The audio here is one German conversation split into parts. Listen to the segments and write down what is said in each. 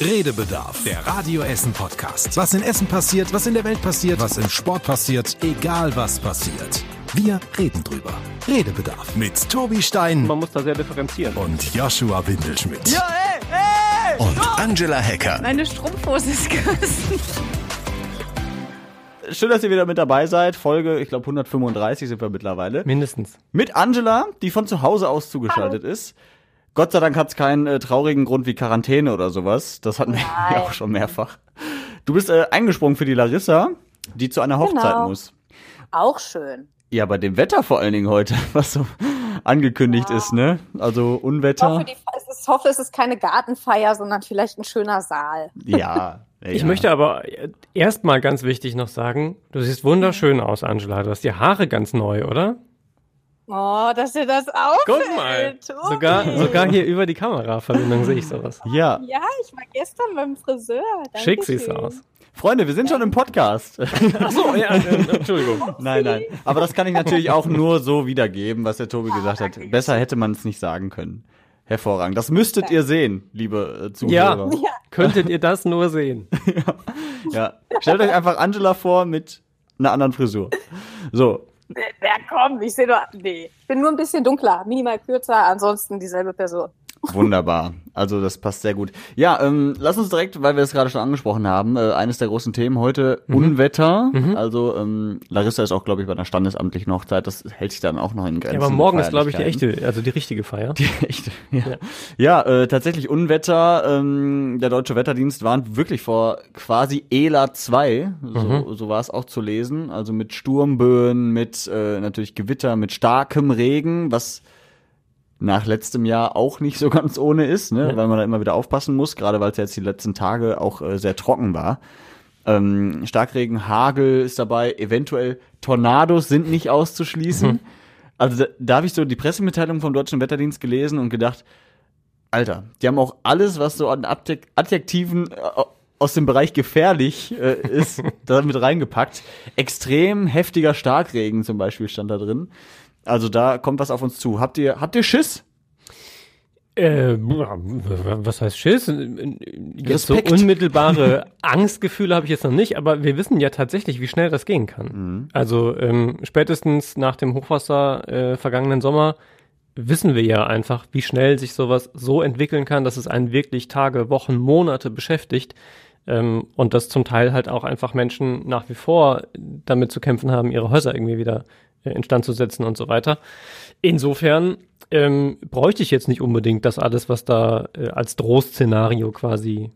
Redebedarf, der Radio Essen Podcast. Was in Essen passiert, was in der Welt passiert, was im Sport passiert, egal was passiert. Wir reden drüber. Redebedarf mit Tobi Stein Man muss da sehr differenzieren. und Joshua Windelschmidt. Ja, ey, ey! Und Angela Hecker. Meine Strumpfhose ist gerissen. Schön, dass ihr wieder mit dabei seid. Folge, ich glaube 135 sind wir mittlerweile. Mindestens. Mit Angela, die von zu Hause aus zugeschaltet ist. Gott sei Dank hat es keinen äh, traurigen Grund wie Quarantäne oder sowas. Das hatten wir ja auch schon mehrfach. Du bist äh, eingesprungen für die Larissa, die zu einer Hochzeit Genau. muss. Auch schön. Ja, bei dem Wetter vor allen Dingen heute, was so angekündigt ist, ne? Also Ich hoffe, Unwetter. die, ist, hoffe, es ist keine Gartenfeier, sondern vielleicht ein schöner Saal. Ja. ja. Ich möchte aber erstmal ganz wichtig noch sagen, du siehst wunderschön aus, Angela. Du hast die Haare ganz neu, oder? Oh, dass dir das auffällt. Guck mal. Tobi. Sogar, sogar hier über die Kameraverbindung sehe ich sowas. Ja. Ja, ich war gestern beim Friseur. Schick siehst du Dankeschön. aus. Freunde, wir sind schon im Podcast. Ach so, ja, äh, Entschuldigung. Nein, nein. Aber das kann ich natürlich auch nur so wiedergeben, was der Tobi gesagt hat. Besser hätte man es nicht sagen können. Hervorragend. Das müsstet ihr sehen, liebe äh, Zuhörer. Ja, Könntet ihr das nur sehen? Ja. Stellt euch einfach Angela vor mit einer anderen Frisur. So. Ja, komm, ich sehe nur, nee. Ich bin nur ein bisschen dunkler, minimal kürzer, ansonsten dieselbe Person. Wunderbar. Also das passt sehr gut. Ja, ähm, lass uns direkt, weil wir es gerade schon angesprochen haben, äh, eines der großen Themen heute, Unwetter. Also ähm, Larissa ist auch, glaube ich, bei einer standesamtlichen Hochzeit. Das hält sich dann auch noch in Grenzen. Ja, aber morgen ist, glaube ich, die echte, also die richtige Feier. Die echte, ja. Ja, äh, tatsächlich Unwetter. Ähm, der Deutsche Wetterdienst warnt wirklich vor quasi ELA 2. So, so war es auch zu lesen. Also mit Sturmböen, mit äh, natürlich Gewitter, mit starkem Regen, was nach letztem Jahr auch nicht so ganz ohne ist, ne? weil man da immer wieder aufpassen muss, gerade weil es jetzt die letzten Tage auch äh, sehr trocken war. Ähm, Starkregen, Hagel ist dabei, eventuell Tornados sind nicht auszuschließen. Also da, da habe ich so die Pressemitteilung vom Deutschen Wetterdienst gelesen und gedacht, Alter, die haben auch alles, was so an Adjek- Adjektiven äh, aus dem Bereich gefährlich äh, ist, da mit reingepackt. Extrem heftiger Starkregen zum Beispiel stand da drin. Also da kommt was auf uns zu. Habt ihr, habt ihr Schiss? Äh, was heißt Schiss? Jetzt so unmittelbare Angstgefühle habe ich jetzt noch nicht, aber wir wissen ja tatsächlich, wie schnell das gehen kann. Mhm. Also ähm, spätestens nach dem Hochwasser äh, vergangenen Sommer wissen wir ja einfach, wie schnell sich sowas so entwickeln kann, dass es einen wirklich Tage, Wochen, Monate beschäftigt. Ähm, und dass zum Teil halt auch einfach Menschen nach wie vor damit zu kämpfen haben, ihre Häuser irgendwie wieder instand zu setzen und so weiter. Insofern ähm, bräuchte ich jetzt nicht unbedingt das alles, was da äh, als Drohszenario quasi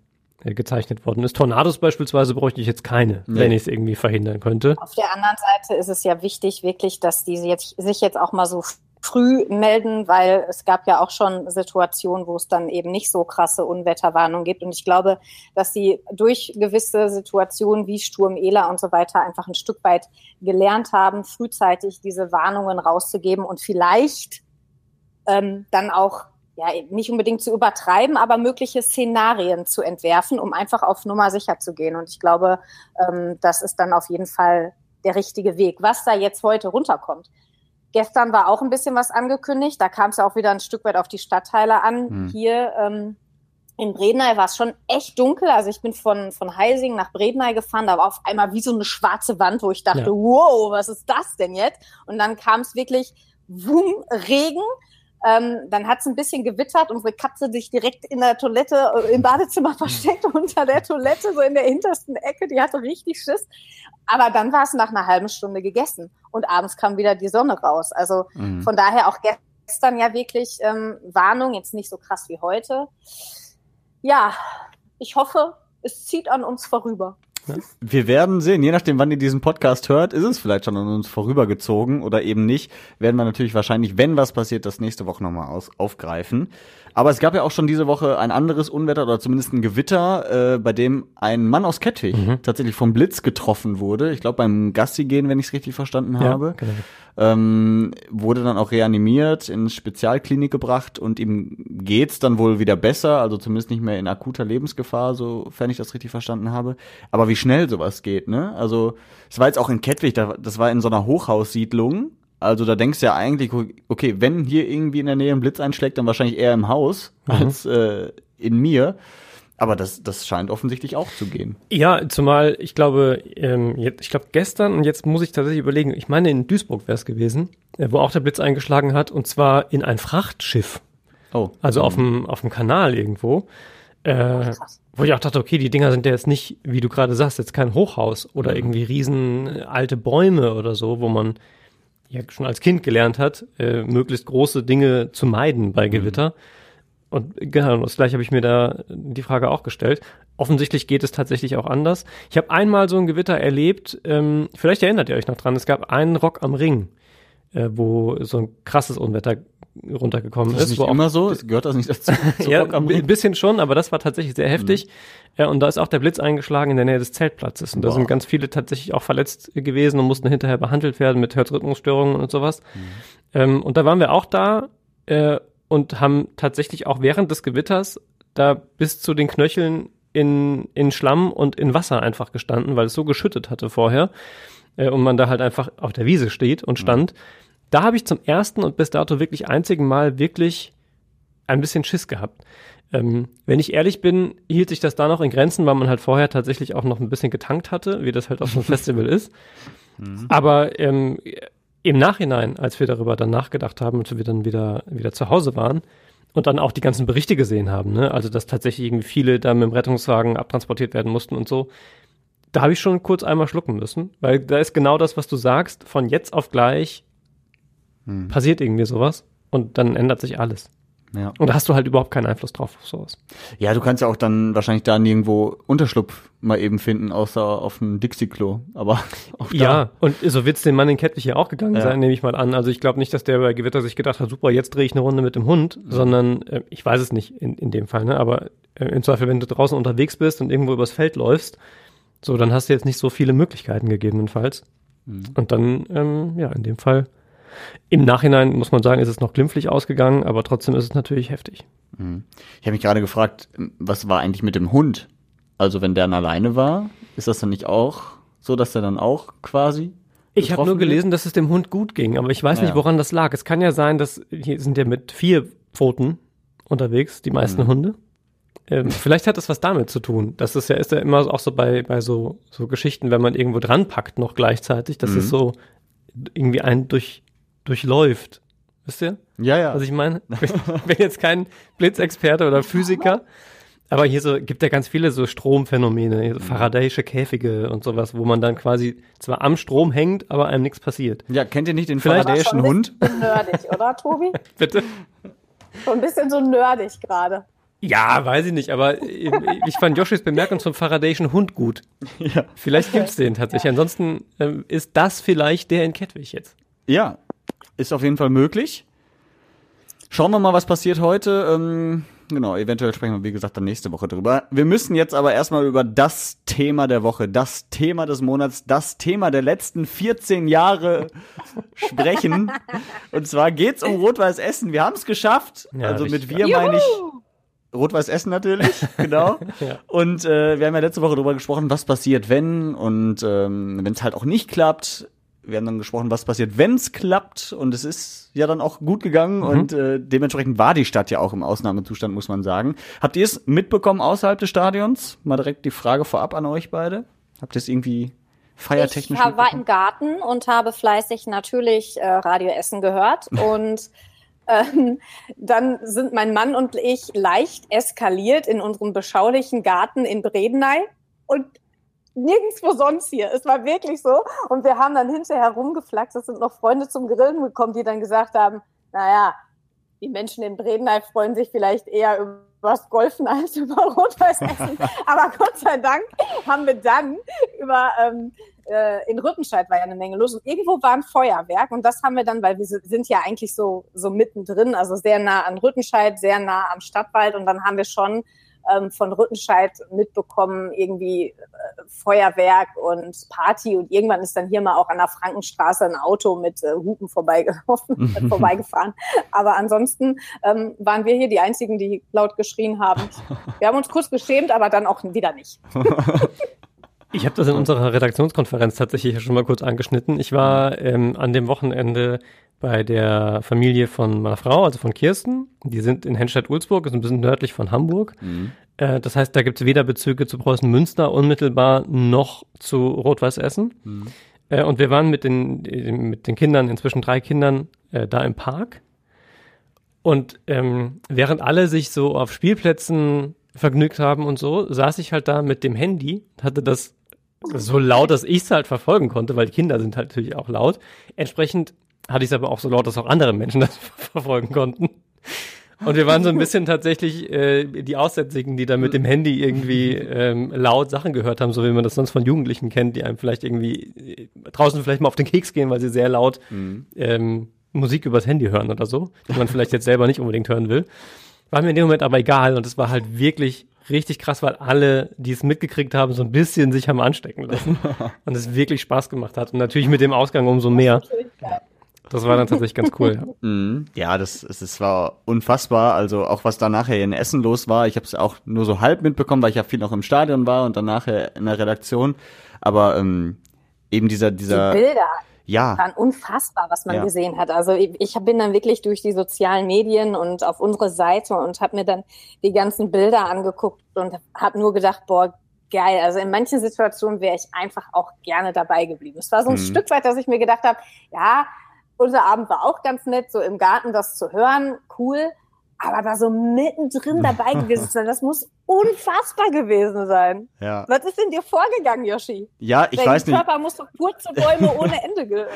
äh, gezeichnet worden ist. Tornados beispielsweise bräuchte ich jetzt keine, Nee. wenn ich es irgendwie verhindern könnte. Auf der anderen Seite ist es ja wichtig, wirklich, dass die jetzt, sich jetzt auch mal so früh melden, weil es gab ja auch schon Situationen, wo es dann eben nicht so krasse Unwetterwarnungen gibt. Und ich glaube, dass sie durch gewisse Situationen wie Sturm Ela und so weiter einfach ein Stück weit gelernt haben, frühzeitig diese Warnungen rauszugeben und vielleicht ähm, dann auch ja, nicht unbedingt zu übertreiben, aber mögliche Szenarien zu entwerfen, um einfach auf Nummer sicher zu gehen. Und ich glaube, ähm, das ist dann auf jeden Fall der richtige Weg. Was da jetzt heute runterkommt. Gestern war auch ein bisschen was angekündigt. Da kam es ja auch wieder ein Stück weit auf die Stadtteile an. Hm. Hier ähm, in Bredeney war es schon echt dunkel. Also ich bin von, von Heising nach Bredeney gefahren. Da war auf einmal wie so eine schwarze Wand, wo ich dachte, Ja. wow, was ist das denn jetzt? Und dann kam es wirklich, wum, Regen. Ähm, dann hat es ein bisschen gewittert. Unsere Katze sich direkt in der Toilette, äh, im Badezimmer versteckt, unter der Toilette, so in der hintersten Ecke. Die hatte richtig Schiss. Aber dann war es nach einer halben Stunde gegessen. Und abends kam wieder die Sonne raus. Also Mhm. von daher auch gestern ja wirklich ähm, Warnung, jetzt nicht so krass wie heute. Ja, ich hoffe, es zieht an uns vorüber. Wir werden sehen, je nachdem, wann ihr diesen Podcast hört, ist es vielleicht schon an uns vorübergezogen oder eben nicht. Werden wir natürlich wahrscheinlich, wenn was passiert, das nächste Woche nochmal aufgreifen. Aber es gab ja auch schon diese Woche ein anderes Unwetter oder zumindest ein Gewitter, äh, bei dem ein Mann aus Kettwig tatsächlich vom Blitz getroffen wurde. Ich glaube beim Gassi gehen, wenn ich es richtig verstanden habe. genau. Ähm, wurde dann auch reanimiert, ins Spezialklinik gebracht und ihm geht's dann wohl wieder besser, also zumindest nicht mehr in akuter Lebensgefahr, sofern ich das richtig verstanden habe. Aber wie schnell sowas geht, ne? Also, es war jetzt auch in Kettwig, da, das war in so einer Hochhaussiedlung. Also da denkst du ja eigentlich, okay, wenn hier irgendwie in der Nähe ein Blitz einschlägt, dann wahrscheinlich eher im Haus als äh, in mir. Aber das, das scheint offensichtlich auch zu gehen. Ja, zumal ich glaube, ähm, jetzt, ich glaube gestern und jetzt muss ich tatsächlich überlegen, ich meine in Duisburg wäre es gewesen, äh, wo auch der Blitz eingeschlagen hat und zwar in ein Frachtschiff. Oh. Also auf dem auf dem Kanal irgendwo. Äh, wo ich auch dachte, okay, die Dinger sind ja jetzt nicht, wie du gerade sagst, jetzt kein Hochhaus oder irgendwie riesen äh, alte Bäume oder so, wo man ja schon als Kind gelernt hat, äh, möglichst große Dinge zu meiden bei Gewitter. Und genau, das gleiche habe ich mir da die Frage auch gestellt. Offensichtlich geht es tatsächlich auch anders. Ich habe einmal so ein Gewitter erlebt, ähm, vielleicht erinnert ihr euch noch dran, es gab einen Rock am Ring, äh, wo so ein krasses Unwetter runtergekommen Das ist. ist wo nicht immer so, es gehört das nicht dazu. zu ja, ein bisschen schon, aber das war tatsächlich sehr heftig. Ja, und da ist auch der Blitz eingeschlagen in der Nähe des Zeltplatzes. Und da sind ganz viele tatsächlich auch verletzt gewesen und mussten hinterher behandelt werden mit Herzrhythmusstörungen und sowas. Ähm, und da waren wir auch da äh, und haben tatsächlich auch während des Gewitters da bis zu den Knöcheln in, in Schlamm und in Wasser einfach gestanden, weil es so geschüttet hatte vorher. Äh, und man da halt einfach auf der Wiese steht und stand. Da habe ich zum ersten und bis dato wirklich einzigen Mal wirklich ein bisschen Schiss gehabt. Ähm, wenn ich ehrlich bin, hielt sich das da noch in Grenzen, weil man halt vorher tatsächlich auch noch ein bisschen getankt hatte, wie das halt auf so einem Festival ist. Aber ähm, im Nachhinein, als wir darüber dann nachgedacht haben, als wir dann wieder, wieder zu Hause waren und dann auch die ganzen Berichte gesehen haben, ne? also dass tatsächlich irgendwie viele da mit dem Rettungswagen abtransportiert werden mussten und so, da habe ich schon kurz einmal schlucken müssen, weil da ist genau das, was du sagst, von jetzt auf gleich passiert irgendwie sowas und dann ändert sich alles. Ja. Und da hast du halt überhaupt keinen Einfluss drauf auf sowas. ja, du kannst ja auch dann wahrscheinlich da nirgendwo Unterschlupf mal eben finden, außer auf einem Dixie-Klo. Aber. Ja, und so wird's dem Mann in Kettwig ja auch gegangen Ja. sein, nehme ich mal an. Also ich glaube nicht, dass der bei Gewitter sich gedacht hat, super, jetzt drehe ich eine Runde mit dem Hund, sondern äh, ich weiß es nicht in, in dem Fall, ne? aber äh, im Zweifel, wenn du draußen unterwegs bist und irgendwo übers Feld läufst, so, dann hast du jetzt nicht so viele Möglichkeiten gegebenenfalls. Und dann, ähm, ja, in dem Fall, im Nachhinein muss man sagen, ist es noch glimpflich ausgegangen, aber trotzdem ist es natürlich heftig. Ich habe mich gerade gefragt, was war eigentlich mit dem Hund? Also wenn der dann alleine war, ist das dann nicht auch so, dass der dann auch quasi Ich habe nur gelesen, dass es dem Hund gut ging, aber ich weiß Ja. nicht, woran das lag. Es kann ja sein, dass hier sind ja mit vier Pfoten unterwegs, die Mhm. meisten Hunde. Ähm, vielleicht hat das was damit zu tun. Das ist ja, ist ja immer auch so bei, bei so, so Geschichten, wenn man irgendwo dran packt noch gleichzeitig, dass Mhm. es so irgendwie einen durch, durchläuft. Wisst ihr, Ja, ja. was ich meine? Ich bin jetzt kein Blitzexperte oder Physiker, aber hier so gibt ja ganz viele so Stromphänomene, so Faradayische Käfige und sowas, wo man dann quasi zwar am Strom hängt, aber einem nichts passiert. ja, kennt ihr nicht den Vielleicht- faradäischen Hund? Nerdig, oder, Tobi? Bitte? So ein bisschen so nerdig gerade. Ja, weiß ich nicht, aber ich fand Joshis Bemerkung zum Faradayischen Hund gut. Ja. Vielleicht gibt's den tatsächlich. Ansonsten ähm, ist das vielleicht der in Kettwig jetzt. Ja, ist auf jeden Fall möglich. Schauen wir mal, was passiert heute. Ähm, genau, eventuell sprechen wir, wie gesagt, dann nächste Woche drüber. Wir müssen jetzt aber erstmal über das Thema der Woche, das Thema des Monats, das Thema der letzten 14 Jahre sprechen. Und zwar geht's um Rot-Weiß Essen. Wir haben es geschafft. Ja, also mit wir meine ich Rot-Weiß Essen natürlich, genau. Ja. Und äh, wir haben ja letzte Woche darüber gesprochen, was passiert, wenn und ähm, wenn es halt auch nicht klappt. Wir haben dann gesprochen, was passiert, wenn es klappt. Und es ist ja dann auch gut gegangen und äh, dementsprechend war die Stadt ja auch im Ausnahmezustand, muss man sagen. Habt ihr es mitbekommen außerhalb des Stadions? Mal direkt die Frage vorab an euch beide. Habt ihr es irgendwie feiertechnisch Ich war im Garten und habe fleißig natürlich äh, Radio Essen gehört und ähm, dann sind mein Mann und ich leicht eskaliert in unserem beschaulichen Garten in Bredeney und nirgendwo sonst hier. Es war wirklich so. Und wir haben dann hinterher rumgeflaxt. Es sind noch Freunde zum Grillen gekommen, die dann gesagt haben, naja, die Menschen in Bredeney freuen sich vielleicht eher über das Golfen als über Rot-Weiß Essen. Aber Gott sei Dank haben wir dann über ähm, äh, in Rüttenscheid war ja eine Menge los und irgendwo war ein Feuerwerk und das haben wir dann, weil wir si- sind ja eigentlich so so mittendrin, also sehr nah an Rüttenscheid, sehr nah am Stadtwald und dann haben wir schon ähm, von Rüttenscheid mitbekommen irgendwie äh, Feuerwerk und Party und irgendwann ist dann hier mal auch an der Frankenstraße ein Auto mit äh, Hupen vorbeigelaufen, äh, vorbeigefahren. Aber ansonsten ähm, waren wir hier die einzigen, die laut geschrien haben. Wir haben uns kurz geschämt, aber dann auch wieder nicht. Ich habe das in unserer Redaktionskonferenz tatsächlich schon mal kurz angeschnitten. Ich war ähm, an dem Wochenende bei der Familie von meiner Frau, also von Kirsten. Die sind in Henstedt-Ulzburg, ist ein bisschen nördlich von Hamburg. Mhm. Äh, das heißt, da gibt es weder Bezüge zu Preußen Münster unmittelbar noch zu Rot-Weiß Essen. Mhm. Äh, und wir waren mit den, mit den Kindern, inzwischen drei Kindern, äh, da im Park. Und ähm, während alle sich so auf Spielplätzen vergnügt haben und so, saß ich halt da mit dem Handy, hatte das so laut, dass ich es halt verfolgen konnte, weil die Kinder sind halt natürlich auch laut. Entsprechend hatte ich es aber auch so laut, dass auch andere Menschen das verfolgen konnten. Und wir waren so ein bisschen tatsächlich äh, die Aussätzigen, die da mit dem Handy irgendwie ähm, laut Sachen gehört haben, so wie man das sonst von Jugendlichen kennt, die einem vielleicht irgendwie äh, draußen vielleicht mal auf den Keks gehen, weil sie sehr laut mhm. ähm, Musik übers Handy hören oder so, die man vielleicht jetzt selber nicht unbedingt hören will. War mir in dem Moment aber egal und es war halt wirklich richtig krass, weil alle, die es mitgekriegt haben, so ein bisschen sich haben anstecken lassen und es wirklich Spaß gemacht hat und natürlich mit dem Ausgang umso mehr. Das war dann tatsächlich ganz cool. Mhm. Ja, das, es war unfassbar. Also auch was da nachher in Essen los war. Ich habe es auch nur so halb mitbekommen, weil ich ja viel noch im Stadion war und dann nachher in der Redaktion. Aber ähm, eben dieser dieser die Bilder ja. waren unfassbar, was man ja. gesehen hat. Also ich, bin dann wirklich durch die sozialen Medien und auf unsere Seite und habe mir dann die ganzen Bilder angeguckt und habe nur gedacht, boah, geil. Also in manchen Situationen wäre ich einfach auch gerne dabei geblieben. Es war so ein mhm. Stück weit, dass ich mir gedacht habe, ja, unser Abend war auch ganz nett, so im Garten das zu hören, cool. Aber da so mittendrin dabei gewesen sein, das muss unfassbar gewesen sein. Ja. Was ist denn dir vorgegangen, Yoshi? Ja, ich Dein weiß nicht. Dein Körper muss doch kurze Bäume ohne Ende ge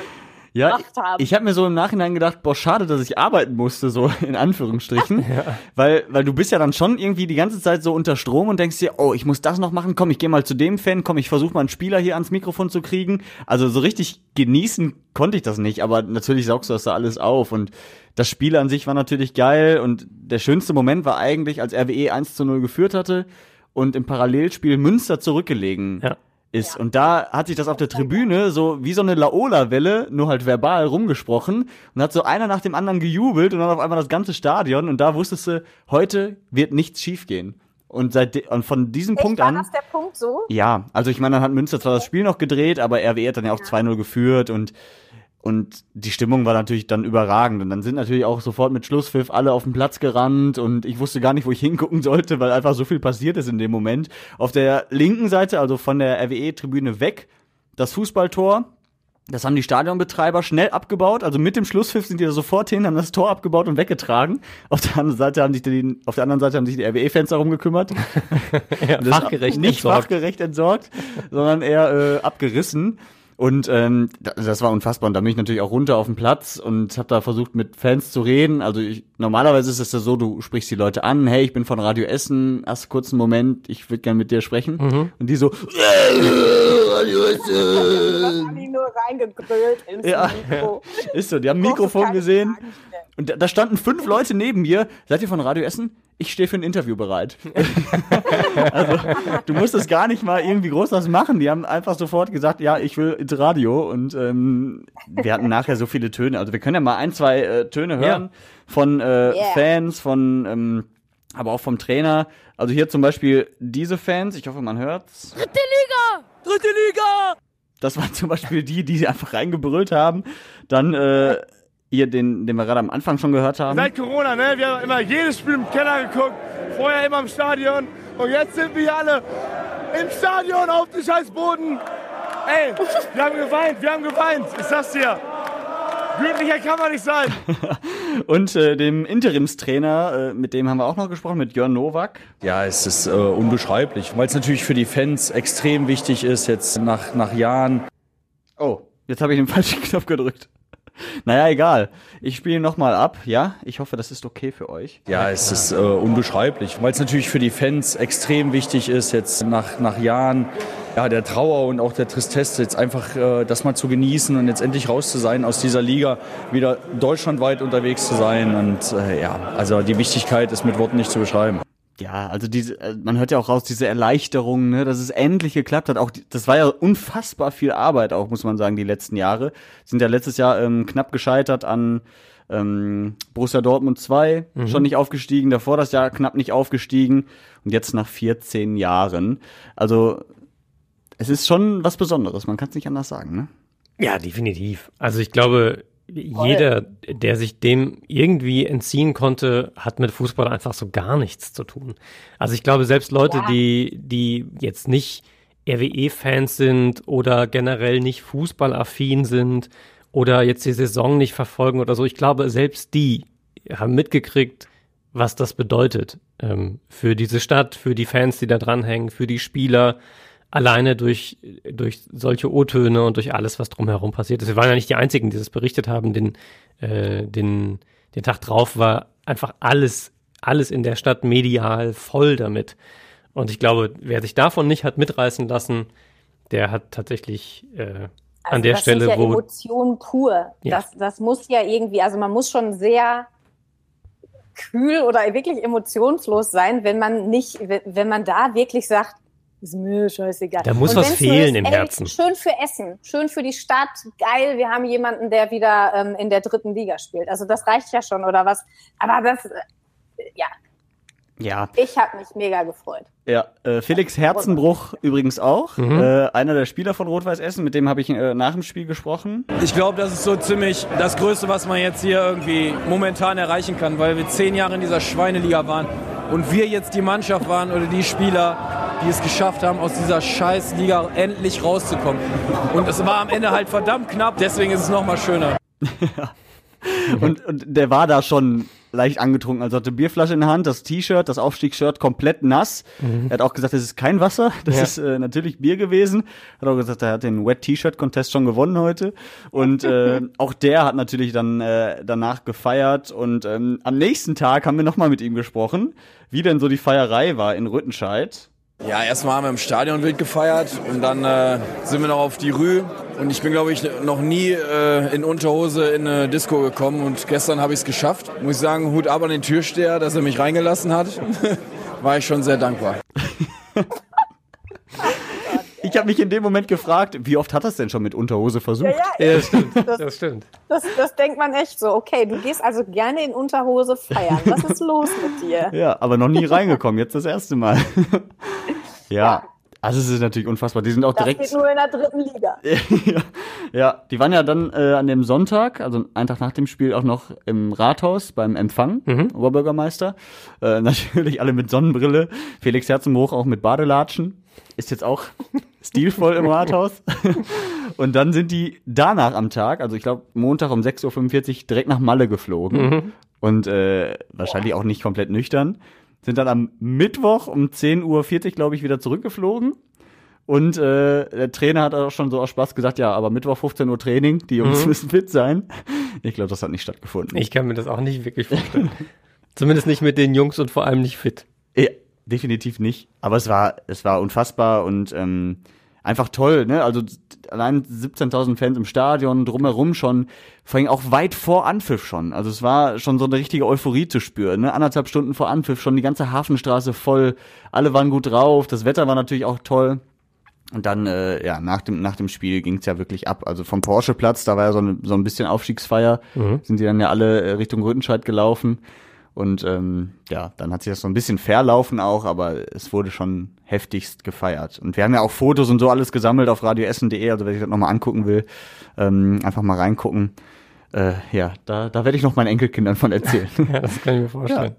ja, ich, ich habe mir so im Nachhinein gedacht, boah, schade, dass ich arbeiten musste, so in Anführungsstrichen. ja. Weil, weil du bist ja dann schon irgendwie die ganze Zeit so unter Strom und denkst dir, oh, ich muss das noch machen, komm, ich gehe mal zu dem Fan, komm, ich versuche mal einen Spieler hier ans Mikrofon zu kriegen. Also so richtig genießen konnte ich das nicht, aber natürlich saugst du das da alles auf und das Spiel an sich war natürlich geil und der schönste Moment war eigentlich, als RWE 1 zu 0 geführt hatte und im Parallelspiel Münster zurückgelegen ja ist. Ja. Und da hat sich das auf der Tribüne so wie so eine Laola-Welle, nur halt verbal rumgesprochen und hat so einer nach dem anderen gejubelt und dann auf einmal das ganze Stadion und da wusstest du, heute wird nichts schiefgehen. Und, seit, und von diesem Echt, Punkt war an. das der Punkt so? Ja, also ich meine, dann hat Münster zwar das Spiel noch gedreht, aber RWE hat dann ja auch ja. 2-0 geführt und und die Stimmung war natürlich dann überragend. Und dann sind natürlich auch sofort mit Schlusspfiff alle auf den Platz gerannt und ich wusste gar nicht, wo ich hingucken sollte, weil einfach so viel passiert ist in dem Moment. Auf der linken Seite, also von der RWE-Tribüne weg, das Fußballtor. Das haben die Stadionbetreiber schnell abgebaut. Also mit dem Schlusspfiff sind die da sofort hin, haben das Tor abgebaut und weggetragen. Auf der anderen Seite haben sich die, auf der anderen Seite haben sich die RWE-Fans darum gekümmert. ja, fachgerecht nicht entsorgt. fachgerecht entsorgt, sondern eher äh, abgerissen. Und ähm, das war unfassbar. Und da bin ich natürlich auch runter auf den Platz und habe da versucht, mit Fans zu reden. Also ich, normalerweise ist es ja so, du sprichst die Leute an, hey, ich bin von Radio Essen, hast kurz einen Moment, ich würde gerne mit dir sprechen. Mhm. Und die so, Radio Essen. die nur reingegrölt ins ja, Mikro. Ist so, die haben ein Mikrofon gesehen. Und da, da standen fünf Leute neben mir. Seid ihr von Radio Essen? Ich stehe für ein Interview bereit. also, du musstest gar nicht mal irgendwie groß was machen. Die haben einfach sofort gesagt, ja, ich will ins Radio. Und ähm, wir hatten nachher so viele Töne. Also wir können ja mal ein, zwei äh, Töne hören ja. von äh, yeah. Fans, von ähm, aber auch vom Trainer. Also hier zum Beispiel diese Fans, ich hoffe, man hört's. Dritte Liga! Dritte Liga! Das waren zum Beispiel die, die einfach reingebrüllt haben. Dann äh, hier, den, den wir gerade am Anfang schon gehört haben. Seit Corona, ne? Wir haben immer jedes Spiel im Keller geguckt, vorher immer im Stadion und jetzt sind wir alle im Stadion auf dem Scheißboden. Ey, wir haben geweint, wir haben geweint, ich sag's dir. Glücklicher kann man nicht sein. und äh, dem Interimstrainer, äh, mit dem haben wir auch noch gesprochen, mit Jörn Nowak. Ja, es ist äh, unbeschreiblich, weil es natürlich für die Fans extrem wichtig ist, jetzt nach, nach Jahren. Oh, jetzt habe ich den falschen Knopf gedrückt. Naja, egal. Ich spiele nochmal ab, ja? Ich hoffe, das ist okay für euch. Ja, es ist äh, unbeschreiblich, weil es natürlich für die Fans extrem wichtig ist, jetzt nach, nach Jahren ja, der Trauer und auch der Tristesse, jetzt einfach äh, das mal zu genießen und jetzt endlich raus zu sein aus dieser Liga, wieder deutschlandweit unterwegs zu sein. Und äh, ja, also die Wichtigkeit ist mit Worten nicht zu beschreiben ja, also diese, äh, man hört ja auch raus, diese Erleichterung, ne, dass es endlich geklappt hat. Auch die, das war ja unfassbar viel Arbeit, auch muss man sagen, die letzten Jahre. Sind ja letztes Jahr ähm, knapp gescheitert an ähm, Borussia Dortmund 2, mhm. schon nicht aufgestiegen, davor das Jahr knapp nicht aufgestiegen und jetzt nach 14 Jahren. Also es ist schon was Besonderes, man kann es nicht anders sagen, ne? Ja, definitiv. Also ich glaube, jeder, der sich dem irgendwie entziehen konnte, hat mit Fußball einfach so gar nichts zu tun. Also ich glaube, selbst Leute, ja. die, die jetzt nicht RWE-Fans sind oder generell nicht fußballaffin sind oder jetzt die Saison nicht verfolgen oder so, ich glaube, selbst die haben mitgekriegt, was das bedeutet ähm, für diese Stadt, für die Fans, die da dranhängen, für die Spieler, alleine durch, durch solche O-Töne und durch alles, was drumherum passiert ist. Wir waren ja nicht die Einzigen, die das berichtet haben. Den, äh, den, den Tag drauf war einfach alles, alles in der Stadt medial voll damit. Und ich glaube, wer sich davon nicht hat mitreißen lassen, der hat tatsächlich äh, also an der das Stelle, sind ja wo Emotionen pur. Ja. Das, das muss ja irgendwie, also man muss schon sehr kühl oder wirklich emotionslos sein, wenn man nicht, wenn man da wirklich sagt, ist mir scheißegal. Da muss Und was fehlen ist, im ey, Herzen. Schön für Essen, schön für die Stadt, geil, wir haben jemanden, der wieder ähm, in der dritten Liga spielt. Also das reicht ja schon oder was. Aber das, äh, ja, Ja, ich habe mich mega gefreut. Ja, äh, Felix Herzenbruch übrigens auch. Mhm. Äh, einer der Spieler von Rot-Weiß Essen, mit dem habe ich äh, nach dem Spiel gesprochen. Ich glaube, das ist so ziemlich das Größte, was man jetzt hier irgendwie momentan erreichen kann, weil wir zehn Jahre in dieser Schweineliga waren und wir jetzt die Mannschaft waren oder die Spieler, die es geschafft haben, aus dieser Scheißliga endlich rauszukommen. Und es war am Ende halt verdammt knapp, deswegen ist es nochmal schöner. Und, und der war da schon leicht angetrunken. Also hatte Bierflasche in der Hand, das T-Shirt, das Aufstiegsshirt komplett nass. Er hat auch gesagt, das ist kein Wasser, das Ja. ist äh, natürlich Bier gewesen. Hat auch gesagt, er hat den Wet T-Shirt Contest schon gewonnen heute. Und äh, auch der hat natürlich dann äh, danach gefeiert. Und ähm, am nächsten Tag haben wir nochmal mit ihm gesprochen, wie denn so die Feierei war in Rüttenscheid. Ja, erstmal haben wir im Stadion wild gefeiert und dann äh, sind wir noch auf die Rue. Und ich bin, glaube ich, noch nie äh, in Unterhose in eine Disco gekommen und gestern habe ich es geschafft. Muss ich sagen, Hut ab an den Türsteher, dass er mich reingelassen hat. War ich schon sehr dankbar. Ich habe mich in dem Moment gefragt, wie oft hat er es denn schon mit Unterhose versucht? Ja, Ja, das stimmt. Das- Das stimmt. Das, das denkt man echt so. Okay, du gehst also gerne in Unterhose feiern. Was ist los mit dir? Ja, aber noch nie reingekommen, jetzt das erste Mal. Ja, also es ist natürlich unfassbar. Die sind auch Das direkt. geht nur in der dritten Liga. ja, ja, die waren ja dann äh, an dem Sonntag, also einen Tag nach dem Spiel, auch noch im Rathaus beim Empfang, Oberbürgermeister. Äh, natürlich alle mit Sonnenbrille. Felix Herzenbruch auch mit Badelatschen. Ist jetzt auch stilvoll im Rathaus. Und dann sind die danach am Tag, also ich glaube Montag um 6.45 Uhr, direkt nach Malle geflogen. Und äh, wahrscheinlich auch nicht komplett nüchtern. Sind dann am Mittwoch um 10.40 Uhr, glaube ich, wieder zurückgeflogen. Und äh, der Trainer hat auch schon so aus Spaß gesagt, ja, aber Mittwoch 15 Uhr Training, die Jungs müssen fit sein. Ich glaube, das hat nicht stattgefunden. Ich kann mir das auch nicht wirklich vorstellen. Zumindest nicht mit den Jungs und vor allem nicht fit. Ja, definitiv nicht. Aber es war, es war unfassbar und ähm, einfach toll, ne? Also allein 17.000 Fans im Stadion, drumherum schon, vor allem auch weit vor Anpfiff schon. Also es war schon so eine richtige Euphorie zu spüren, ne? Anderthalb Stunden vor Anpfiff schon die ganze Hafenstraße voll, alle waren gut drauf, das Wetter war natürlich auch toll. Und dann, äh, ja, nach dem, nach dem Spiel ging's ja wirklich ab. Also vom Porsche-Platz, da war ja so, eine, so ein bisschen Aufstiegsfeier, sind die dann ja alle äh, Richtung Rüttenscheid gelaufen. Und ähm, ja, dann hat sich das so ein bisschen verlaufen auch, aber es wurde schon heftigst gefeiert. Und wir haben ja auch Fotos und so alles gesammelt auf radioessen.de, also wer sich das nochmal angucken will, ähm, einfach mal reingucken. Äh, ja, da, da werde ich noch meinen Enkelkindern von erzählen. Ja, das kann ich mir vorstellen.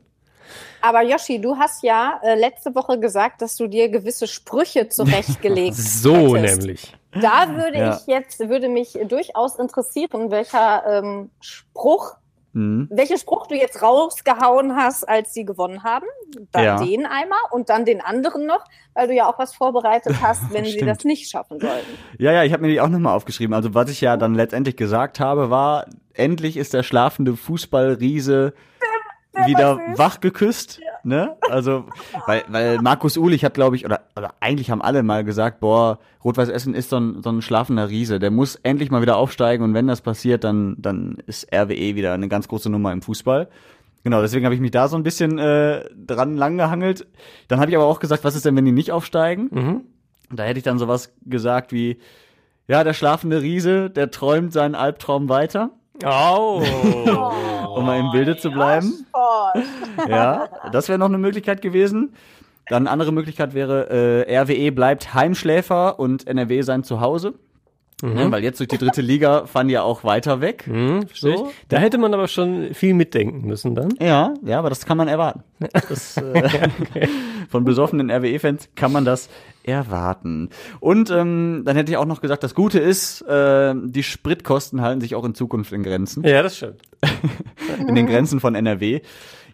Aber Yoshi, du hast ja äh, letzte Woche gesagt, dass du dir gewisse Sprüche zurechtgelegt So hättest. nämlich. Da würde Ja. ich jetzt, würde mich durchaus interessieren, welcher ähm, Spruch, Mhm. welchen Spruch du jetzt rausgehauen hast, als sie gewonnen haben. Dann Ja. den einmal und dann den anderen noch, weil du ja auch was vorbereitet hast, wenn sie das nicht schaffen sollten. Ja, ja, ich habe mir die auch nochmal aufgeschrieben. Also was ich ja dann letztendlich gesagt habe, war, endlich ist der schlafende Fußballriese wieder wach geküsst. Ne? Also, weil, weil Markus Ulich hat, glaube ich, oder, oder eigentlich haben alle mal gesagt, boah, Rot-Weiß Essen ist so ein, so ein schlafender Riese. Der muss endlich mal wieder aufsteigen und wenn das passiert, dann, dann ist RWE wieder eine ganz große Nummer im Fußball. Genau, deswegen habe ich mich da so ein bisschen äh, dran langgehangelt. Dann habe ich aber auch gesagt, was ist denn, wenn die nicht aufsteigen? Mhm. Da hätte ich dann sowas gesagt wie, ja, der schlafende Riese, der träumt seinen Albtraum weiter, Oh. um mal im Bilde zu bleiben. Ja, das wäre noch eine Möglichkeit gewesen. Dann eine andere Möglichkeit wäre, äh, RWE bleibt Heimschläfer und NRW sein Zuhause. Ne, weil jetzt durch die dritte Liga fahren die ja auch weiter weg. Hm, verstehe So. Da hätte man aber schon viel mitdenken müssen dann. Ja, ja, aber das kann man erwarten. Das, äh, Von besoffenen RWE-Fans kann man das erwarten. Und ähm, dann hätte ich auch noch gesagt, das Gute ist, äh, die Spritkosten halten sich auch in Zukunft in Grenzen. Ja, das stimmt. in den Grenzen von NRW.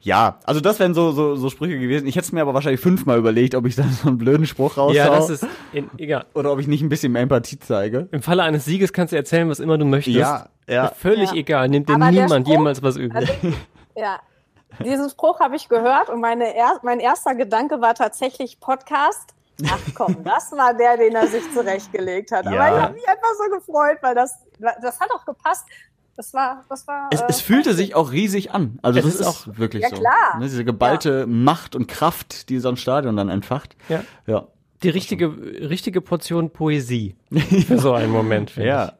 Ja, also das wären so, so, so Sprüche gewesen. Ich hätte es mir aber wahrscheinlich fünfmal überlegt, ob ich dann so einen blöden Spruch raushau. Ja, das ist in, egal. oder ob ich nicht ein bisschen mehr Empathie zeige. Im Falle eines Sieges kannst du erzählen, was immer du möchtest. Ja, ja. Völlig Ja. egal, nimmt dir Aber niemand Spruch- jemals was übel. Also, ja. Diesen Spruch habe ich gehört und meine er mein erster Gedanke war tatsächlich Podcast. Ach komm, das war der, den er sich zurechtgelegt hat. Ja. Aber ich habe mich einfach so gefreut, weil das, das hat auch gepasst. Das war, das war. Es, äh, es fühlte sich auch riesig an. Also Es das ist ist auch- wirklich Ja, so. klar. Ne, diese geballte Macht und Kraft, die so ein Stadion dann entfacht. Ja. Ja. Die richtige, richtige Portion Poesie für so einen Moment, finde Ja.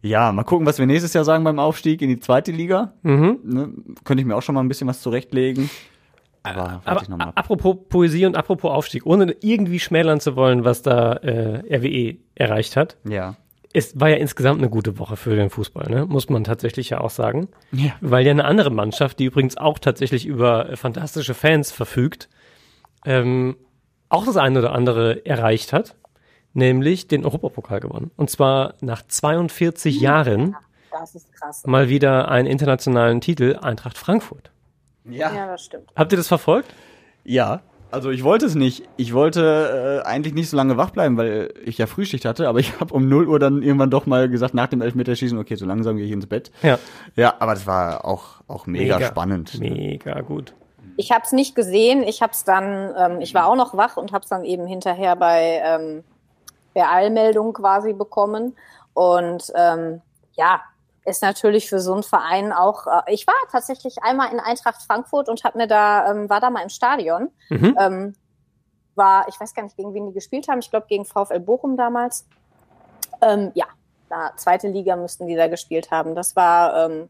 Ja, mal gucken, was wir nächstes Jahr sagen beim Aufstieg in die zweite Liga. ich. Mhm. Ne, könnte ich mir auch schon mal ein bisschen was zurechtlegen. Aber, warte Aber ich noch mal a- ab. apropos Poesie und apropos Aufstieg, ohne irgendwie schmälern zu wollen, was da äh, RWE erreicht hat. Ja. Es war ja insgesamt eine gute Woche für den Fußball, ne? muss man tatsächlich ja auch sagen. Ja. Weil ja eine andere Mannschaft, die übrigens auch tatsächlich über äh, fantastische Fans verfügt, ähm, auch das eine oder andere erreicht hat, nämlich den Europapokal gewonnen. Und zwar nach 42 Jahren Das ist krass. mal wieder einen internationalen Titel, Eintracht Frankfurt. Ja, das stimmt. Habt ihr das verfolgt? Ja. Also ich wollte es nicht. Ich wollte äh, eigentlich nicht so lange wach bleiben, weil ich ja Frühschicht hatte, aber ich habe um 0 Uhr dann irgendwann doch mal gesagt, nach dem Elfmeterschießen, okay, so langsam gehe ich ins Bett. Ja. Ja, aber das war auch, auch mega, Mega. spannend. Mega gut. Ich habe es nicht gesehen. Ich habe es dann, ähm, ich war auch noch wach und habe es dann eben hinterher bei ähm, der Eilmeldung quasi bekommen. Und ähm, ja, ist natürlich für so einen Verein auch. Äh, ich war tatsächlich einmal in Eintracht Frankfurt und habe mir da, ähm, war da mal im Stadion. Mhm. Ähm, war, ich weiß gar nicht, gegen wen die gespielt haben. Ich glaube gegen VfL Bochum damals. Ähm, ja, da, zweite Liga müssten die da gespielt haben. Das war ähm,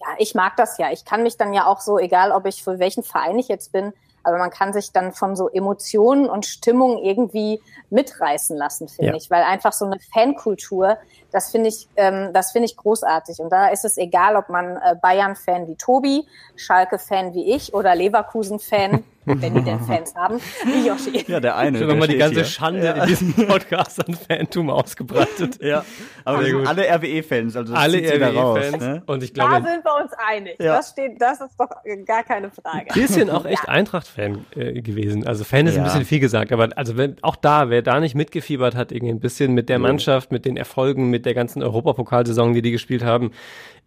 ja, ich mag das ja. Ich kann mich dann ja auch so, egal ob ich für welchen Verein ich jetzt bin, aber man kann sich dann von so Emotionen und Stimmung irgendwie mitreißen lassen, finde Ja. ich, weil einfach so eine Fankultur, das finde ich, ähm, das finde ich großartig. Und da ist es egal, ob man äh, Bayern-Fan wie Tobi, Schalke-Fan wie ich oder Leverkusen-Fan, wenn die denn Fans haben, wie Yoshi. Ja, der eine. Schon nochmal die ganze hier. Schande in diesem Podcast an Fantum ausgebreitet. Ja, aber wir Sehr sind gut. alle RWE-Fans, also das Alle RWE-Fans. ne? Und ich Da glaube, sind wir uns einig. Ja. Das steht, das ist doch gar keine Frage. bisschen auch echt Eintracht-Fan äh, gewesen. Also Fan ist ein Ja. bisschen viel gesagt, aber also wenn, auch da, wer da nicht mitgefiebert hat, irgendwie ein bisschen mit der Mannschaft, mit den Erfolgen, mit der ganzen Europapokalsaison, die die gespielt haben,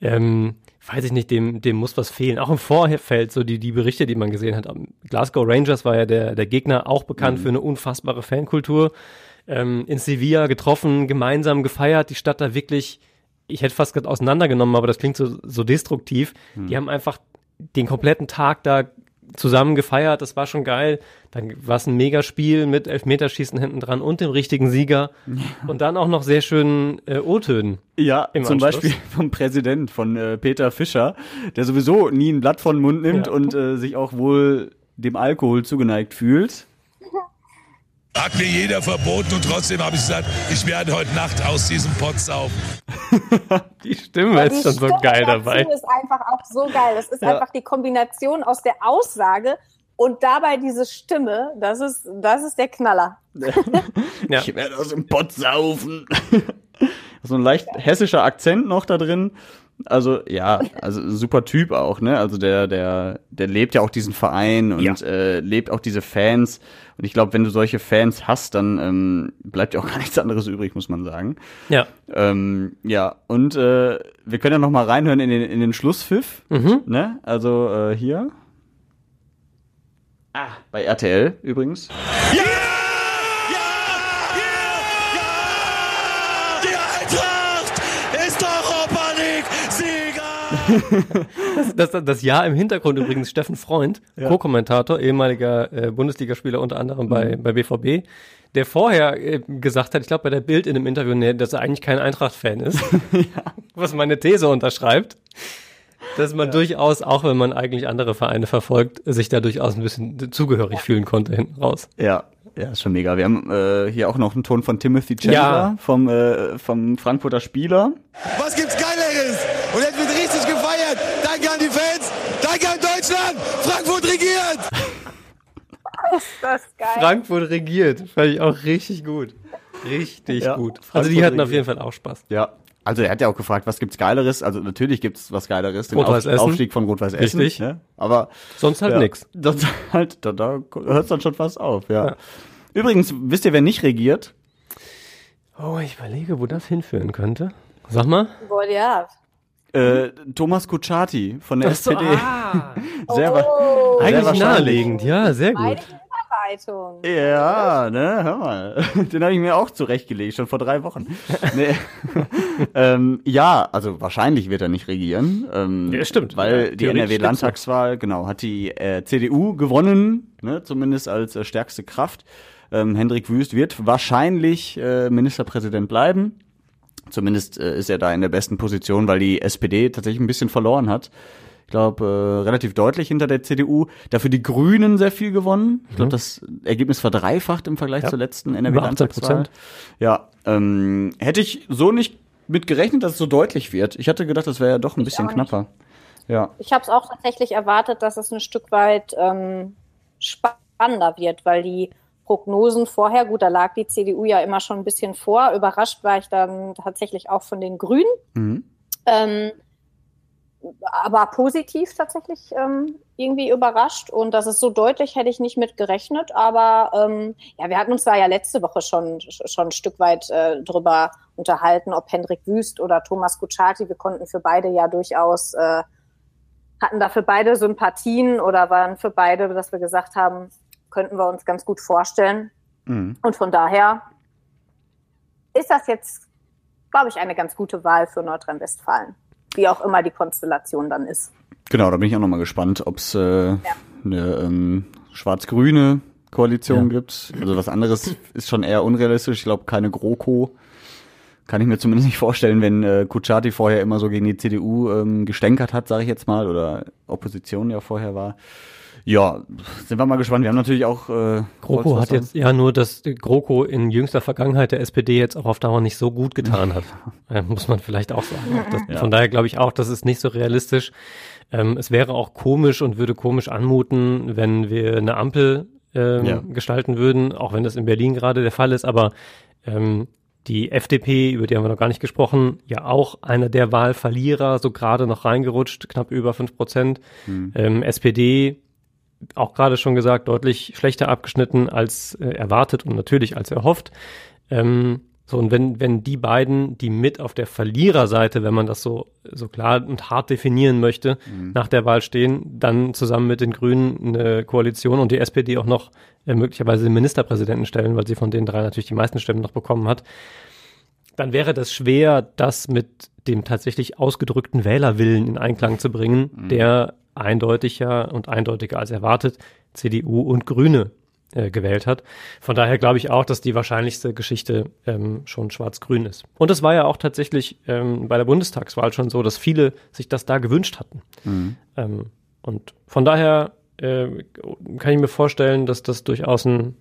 ähm, weiß ich nicht, dem, dem muss was fehlen. Auch im Vorfeld, so die, die Berichte, die man gesehen hat. Glasgow Rangers war ja der, der Gegner, auch bekannt für eine unfassbare Fankultur. Ähm, in Sevilla getroffen, gemeinsam gefeiert, die Stadt da wirklich, ich hätte fast gesagt auseinandergenommen, aber das klingt so, so destruktiv. Die haben einfach den kompletten Tag da zusammen gefeiert, das war schon geil. Dann war es ein Megaspiel mit Elfmeterschießen hinten dran und dem richtigen Sieger. Und dann auch noch sehr schönen äh, O-Tönen. Ja, Im zum Anschluss. Beispiel vom Präsident, von äh, Peter Fischer, der sowieso nie ein Blatt von den Mund nimmt Ja. und äh, sich auch wohl dem Alkohol zugeneigt fühlt. Hat mir jeder verboten und trotzdem habe ich gesagt, ich werde heute Nacht aus diesem Pott saufen. Die Stimme ist die schon so Stimme geil dazu dabei. ist einfach auch so geil. Das ist Ja. einfach die Kombination aus der Aussage und dabei diese Stimme. Das ist, das ist der Knaller. Ja. Ich werde aus dem Pott saufen. so ein leicht hessischer Akzent noch da drin. Also ja, also super Typ auch, ne? Also der, der, der lebt ja auch diesen Verein und Ja. äh, lebt auch diese Fans. Und ich glaube, wenn du solche Fans hast, dann ähm, bleibt ja auch gar nichts anderes übrig, muss man sagen. Ja. Ähm, ja, und äh, wir können ja noch mal reinhören in den, in den Schlusspfiff. Mhm. Ne? Also äh, hier. Ah, bei RTL übrigens. Ja! Das, das, das Jahr im Hintergrund übrigens Steffen Freund, Co-Kommentator, ehemaliger äh, Bundesligaspieler unter anderem bei, bei BVB, der vorher äh, gesagt hat, ich glaube bei der Bild in einem Interview, nee, dass er eigentlich kein Eintracht-Fan ist. Was meine These unterschreibt. dass man ja. durchaus, auch wenn man eigentlich andere Vereine verfolgt, sich da durchaus ein bisschen zugehörig fühlen konnte hinten raus. Ja, ja, ist schon mega. Wir haben äh, hier auch noch einen Ton von Timothy Chandler ja. vom, äh, vom Frankfurter Spieler. Was gibt's Geileres? Und jetzt wird richtig gefeiert. Danke an die Fans. Danke an Deutschland. Frankfurt regiert. Ist das geil. Frankfurt regiert. Fand ich auch richtig gut. Richtig ja, gut. Frankfurt also die hatten regiert. auf jeden Fall auch Spaß. Ja, also er hat ja auch gefragt, was gibt's Geileres? Also natürlich gibt's was Geileres, den Auf Aufstieg von Rot-Weiß Essen. Richtig. Ne? Aber sonst halt ja, nix. Sonst halt, da, da hört's dann schon fast auf, ja. ja. Übrigens, wisst ihr, wer nicht regiert? Oh, ich überlege, wo das hinführen könnte. Sag mal. Boah, ja. Äh, Thomas Kutschaty von der SPD. Ah. sehr, oh. Eigentlich sehr naheliegend, ja, sehr gut. Ja, ne, hör mal. Den habe ich mir auch zurechtgelegt, schon vor drei Wochen. nee. ähm, ja, also wahrscheinlich wird er nicht regieren. Ähm, ja, stimmt. Weil ja, die NRW-Landtagswahl, genau, hat die äh, CDU gewonnen, ne, zumindest als äh, stärkste Kraft. Ähm, Hendrik Wüst wird wahrscheinlich äh, Ministerpräsident bleiben. Zumindest äh, ist er da in der besten Position, weil die SPD tatsächlich ein bisschen verloren hat ich glaube, äh, relativ deutlich hinter der CDU. Dafür die Grünen sehr viel gewonnen. Ich glaube, mhm. das Ergebnis verdreifacht im Vergleich ja. zur letzten NRW-Landtagswahl. Ja, ähm, hätte ich so nicht mit gerechnet, dass es so deutlich wird. Ich hatte gedacht, das wäre ja doch ein ich bisschen knapper. Ja. Ich habe es auch tatsächlich erwartet, dass es ein Stück weit ähm, spannender wird, weil die Prognosen vorher, gut, da lag die CDU ja immer schon ein bisschen vor. Überrascht war ich dann tatsächlich auch von den Grünen. Mhm. Ähm, aber positiv tatsächlich ähm, irgendwie überrascht und das ist so deutlich, hätte ich nicht mit gerechnet. Aber ähm, ja, wir hatten uns da ja letzte Woche schon schon ein Stück weit äh, drüber unterhalten, ob Hendrik Wüst oder Thomas Kutschaty. Wir konnten für beide ja durchaus äh, hatten da für beide Sympathien oder waren für beide, dass wir gesagt haben, könnten wir uns ganz gut vorstellen. Mhm. Und von daher ist das jetzt, glaube ich, eine ganz gute Wahl für Nordrhein-Westfalen wie auch immer die Konstellation dann ist. Genau, da bin ich auch nochmal gespannt, ob es äh, ja. eine ähm, schwarz-grüne Koalition ja. gibt. Also was anderes ist schon eher unrealistisch. Ich glaube, keine GroKo. Kann ich mir zumindest nicht vorstellen, wenn äh, Kuchati vorher immer so gegen die CDU ähm, gestänkert hat, sage ich jetzt mal, oder Opposition ja vorher war. Ja, sind wir mal gespannt. Wir haben natürlich auch. Äh, GroKo hat jetzt ja nur, dass GroKo in jüngster Vergangenheit der SPD jetzt auch auf Dauer nicht so gut getan hat. äh, muss man vielleicht auch sagen. Das, ja. Von daher glaube ich auch, das ist nicht so realistisch. Ähm, es wäre auch komisch und würde komisch anmuten, wenn wir eine Ampel ähm, ja. gestalten würden, auch wenn das in Berlin gerade der Fall ist. Aber ähm, die FDP, über die haben wir noch gar nicht gesprochen, ja auch einer der Wahlverlierer, so gerade noch reingerutscht, knapp über fünf Prozent. Hm. Ähm, SPD auch gerade schon gesagt, deutlich schlechter abgeschnitten als äh, erwartet und natürlich als erhofft. Ähm, so, und wenn, wenn die beiden, die mit auf der Verliererseite, wenn man das so, so klar und hart definieren möchte, mhm. nach der Wahl stehen, dann zusammen mit den Grünen eine Koalition und die SPD auch noch äh, möglicherweise den Ministerpräsidenten stellen, weil sie von den drei natürlich die meisten Stimmen noch bekommen hat, dann wäre das schwer, das mit dem tatsächlich ausgedrückten Wählerwillen in Einklang zu bringen, mhm. der eindeutiger und eindeutiger als erwartet CDU und Grüne äh, gewählt hat. Von daher glaube ich auch, dass die wahrscheinlichste Geschichte ähm, schon schwarz-grün ist. Und es war ja auch tatsächlich ähm, bei der Bundestagswahl schon so, dass viele sich das da gewünscht hatten. Mhm. Ähm, und von daher äh, kann ich mir vorstellen, dass das durchaus ein,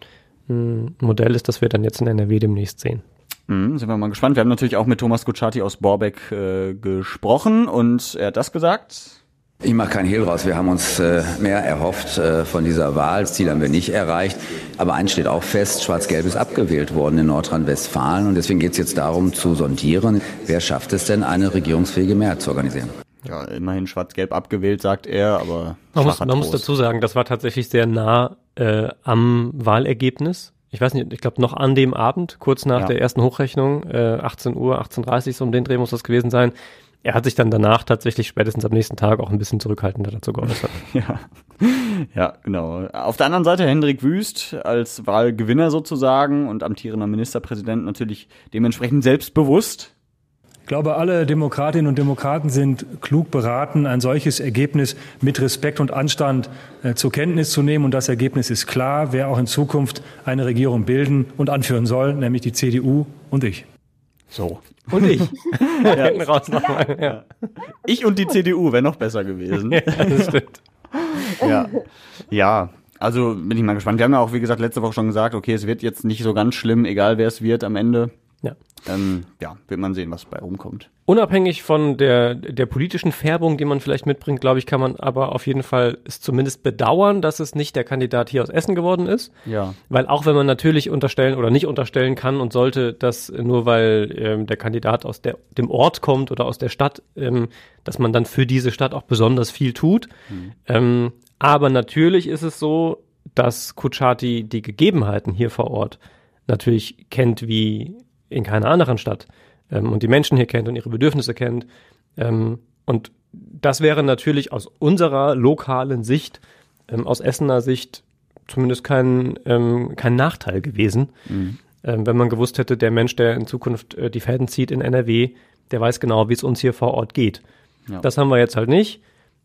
ein, Modell ist, das wir dann jetzt in NRW demnächst sehen. Mhm, sind wir mal gespannt. Wir haben natürlich auch mit Thomas Gucciati aus Borbeck äh, gesprochen und er hat das gesagt. Ich mache keinen Hehl raus. Wir haben uns äh, mehr erhofft äh, von dieser Wahl. Das Ziel haben wir nicht erreicht. Aber eins steht auch fest, Schwarz-Gelb ist abgewählt worden in Nordrhein-Westfalen. Und deswegen geht es jetzt darum zu sondieren, wer schafft es denn, eine regierungsfähige Mehrheit zu organisieren. Ja, immerhin Schwarz-Gelb abgewählt, sagt er, aber man muss, man muss dazu sagen, das war tatsächlich sehr nah äh, am Wahlergebnis. Ich weiß nicht, ich glaube noch an dem Abend, kurz nach ja. der ersten Hochrechnung, äh, 18 Uhr, 18.30 Uhr, so um den Dreh muss das gewesen sein, er hat sich dann danach tatsächlich spätestens am nächsten Tag auch ein bisschen zurückhaltender dazu geäußert. ja. ja, genau. Auf der anderen Seite Hendrik Wüst als Wahlgewinner sozusagen und amtierender Ministerpräsident natürlich dementsprechend selbstbewusst. Ich glaube, alle Demokratinnen und Demokraten sind klug beraten, ein solches Ergebnis mit Respekt und Anstand äh, zur Kenntnis zu nehmen. Und das Ergebnis ist klar, wer auch in Zukunft eine Regierung bilden und anführen soll, nämlich die CDU und ich. So. Und ich. ja. Raus nochmal. Ja. Ich und die CDU wäre noch besser gewesen. ja, das stimmt. ja. Ja. Also bin ich mal gespannt. Wir haben ja auch, wie gesagt, letzte Woche schon gesagt, okay, es wird jetzt nicht so ganz schlimm, egal wer es wird am Ende. Ähm, ja, wird man sehen, was bei rumkommt. Unabhängig von der, der politischen Färbung, die man vielleicht mitbringt, glaube ich, kann man aber auf jeden Fall es zumindest bedauern, dass es nicht der Kandidat hier aus Essen geworden ist. Ja. Weil auch wenn man natürlich unterstellen oder nicht unterstellen kann und sollte, dass nur weil ähm, der Kandidat aus der, dem Ort kommt oder aus der Stadt, ähm, dass man dann für diese Stadt auch besonders viel tut. Mhm. Ähm, aber natürlich ist es so, dass Kuchati die Gegebenheiten hier vor Ort natürlich kennt wie in keiner anderen Stadt ähm, und die Menschen hier kennt und ihre Bedürfnisse kennt. Ähm, und das wäre natürlich aus unserer lokalen Sicht, ähm, aus Essener Sicht, zumindest kein, ähm, kein Nachteil gewesen, Mhm. ähm, wenn man gewusst hätte, der Mensch, der in Zukunft äh, die Fäden zieht in NRW, der weiß genau, wie es uns hier vor Ort geht. Ja. Das haben wir jetzt halt nicht.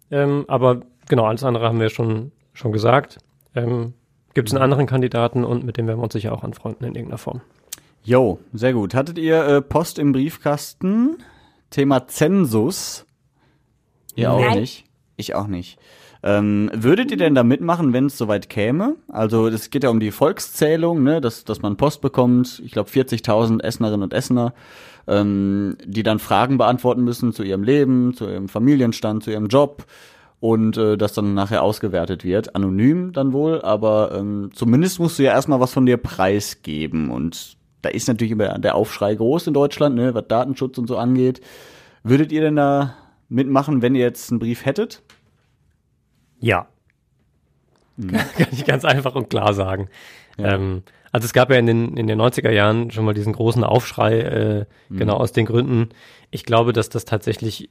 Ähm, aber genau, alles andere haben wir schon, schon gesagt. Ähm, Gibt es einen anderen Kandidaten und mit dem werden wir uns sicher auch anfreunden in irgendeiner Form. Jo, sehr gut. Hattet ihr äh, Post im Briefkasten? Thema Zensus? Ihr auch Nein. nicht? Ich auch nicht. Ähm, würdet ihr denn da mitmachen, wenn es soweit käme? Also es geht ja um die Volkszählung, ne? dass, dass man Post bekommt. Ich glaube 40.000 Essenerinnen und Essener, ähm, die dann Fragen beantworten müssen zu ihrem Leben, zu ihrem Familienstand, zu ihrem Job und äh, das dann nachher ausgewertet wird. Anonym dann wohl, aber ähm, zumindest musst du ja erstmal was von dir preisgeben und da ist natürlich immer der Aufschrei groß in Deutschland, ne, was Datenschutz und so angeht. Würdet ihr denn da mitmachen, wenn ihr jetzt einen Brief hättet? Ja. Mhm. Kann ich ganz einfach und klar sagen. Ähm, also es gab ja in den, in den 90er Jahren schon mal diesen großen Aufschrei, äh, Mhm. genau aus den Gründen. Ich glaube, dass das tatsächlich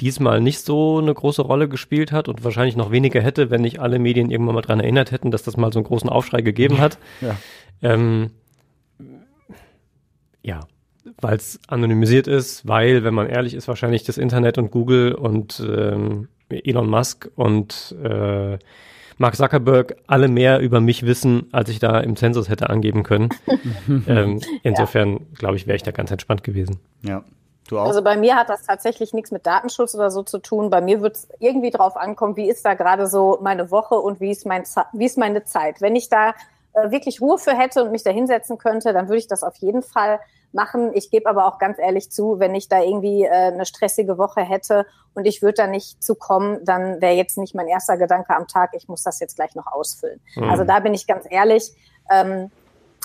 diesmal nicht so eine große Rolle gespielt hat und wahrscheinlich noch weniger hätte, wenn nicht alle Medien irgendwann mal dran erinnert hätten, dass das mal so einen großen Aufschrei gegeben hat. Ja. Ähm, ja, weil es anonymisiert ist, weil, wenn man ehrlich ist, wahrscheinlich das Internet und Google und ähm, Elon Musk und äh, Mark Zuckerberg alle mehr über mich wissen, als ich da im Zensus hätte angeben können. ähm, insofern, glaube ich, wäre ich da ganz entspannt gewesen. Ja. Du auch? Also bei mir hat das tatsächlich nichts mit Datenschutz oder so zu tun. Bei mir wird es irgendwie drauf ankommen, wie ist da gerade so meine Woche und wie ist, mein, wie ist meine Zeit. Wenn ich da äh, wirklich Ruhe für hätte und mich da hinsetzen könnte, dann würde ich das auf jeden Fall machen. Ich gebe aber auch ganz ehrlich zu, wenn ich da irgendwie äh, eine stressige Woche hätte und ich würde da nicht zu kommen, dann wäre jetzt nicht mein erster Gedanke am Tag, ich muss das jetzt gleich noch ausfüllen. Mhm. Also da bin ich ganz ehrlich. Ähm,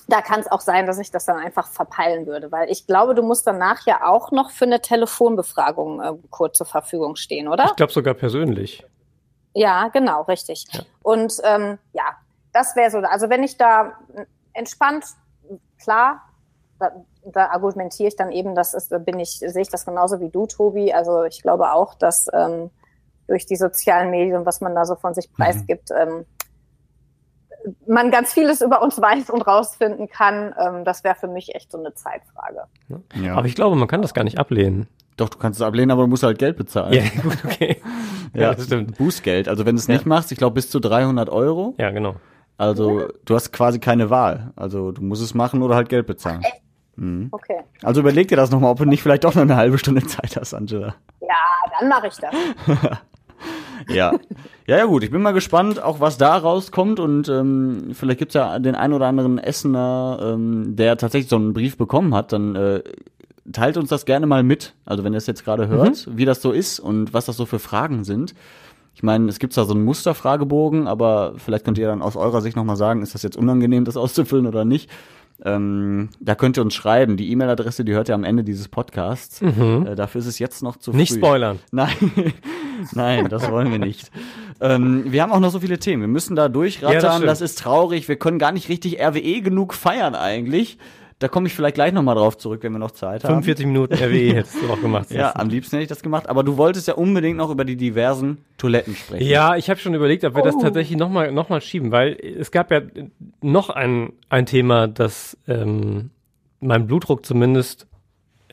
da kann es auch sein, dass ich das dann einfach verpeilen würde, weil ich glaube, du musst danach ja auch noch für eine Telefonbefragung äh, kurz zur Verfügung stehen, oder? Ich glaube sogar persönlich. Ja, genau, richtig. Und ähm, ja, das wäre so. Also wenn ich da äh, entspannt, klar, da, da argumentiere ich dann eben, das ist, da bin ich, sehe ich das genauso wie du, Tobi. Also ich glaube auch, dass ähm, durch die sozialen Medien, was man da so von sich preisgibt, ähm, man ganz vieles über uns weiß und rausfinden kann. Ähm, das wäre für mich echt so eine Zeitfrage. Ja. Aber ich glaube, man kann das gar nicht ablehnen. Doch, du kannst es ablehnen, aber du musst halt Geld bezahlen. Ja, gut, okay. Ja, Ja, das stimmt. Bußgeld. Also wenn du es nicht machst, ich glaube bis zu 300 Euro. Ja, genau. Also du hast quasi keine Wahl. Also du musst es machen oder halt Geld bezahlen. Mhm. Okay. Also überleg dir das nochmal, ob du nicht vielleicht doch noch eine halbe Stunde Zeit hast, Angela. Ja, dann mache ich das. Ja. Ja, ja gut, ich bin mal gespannt, auch was da rauskommt und ähm, vielleicht gibt's ja den ein oder anderen Essener, ähm, der tatsächlich so einen Brief bekommen hat, dann äh, teilt uns das gerne mal mit. Also wenn ihr es jetzt gerade hört, wie das so ist und was das so für Fragen sind. Ich meine, es gibt da so einen Musterfragebogen, aber vielleicht könnt ihr dann aus eurer Sicht nochmal sagen, ist das jetzt unangenehm, das auszufüllen oder nicht. Ähm, da könnt ihr uns schreiben. Die E-Mail-Adresse, die hört ihr am Ende dieses Podcasts. Mhm. Äh, dafür ist es jetzt noch zu Nicht früh. spoilern. Nein, nein, das wollen wir nicht. ähm, wir haben auch noch so viele Themen. Wir müssen da durchrattern. Ja, das das, ist traurig. Wir können gar nicht richtig RWE genug feiern eigentlich. Da komme ich vielleicht gleich nochmal drauf zurück, wenn wir noch Zeit haben. 45 Minuten RWE hättest du auch gemacht. Ja, am liebsten hätte ich das gemacht. Aber du wolltest ja unbedingt noch über die diversen Toiletten sprechen. Ja, ich habe schon überlegt, ob wir das Oh. tatsächlich nochmal noch mal schieben, weil es gab ja noch ein, ein Thema, das ähm, meinen Blutdruck zumindest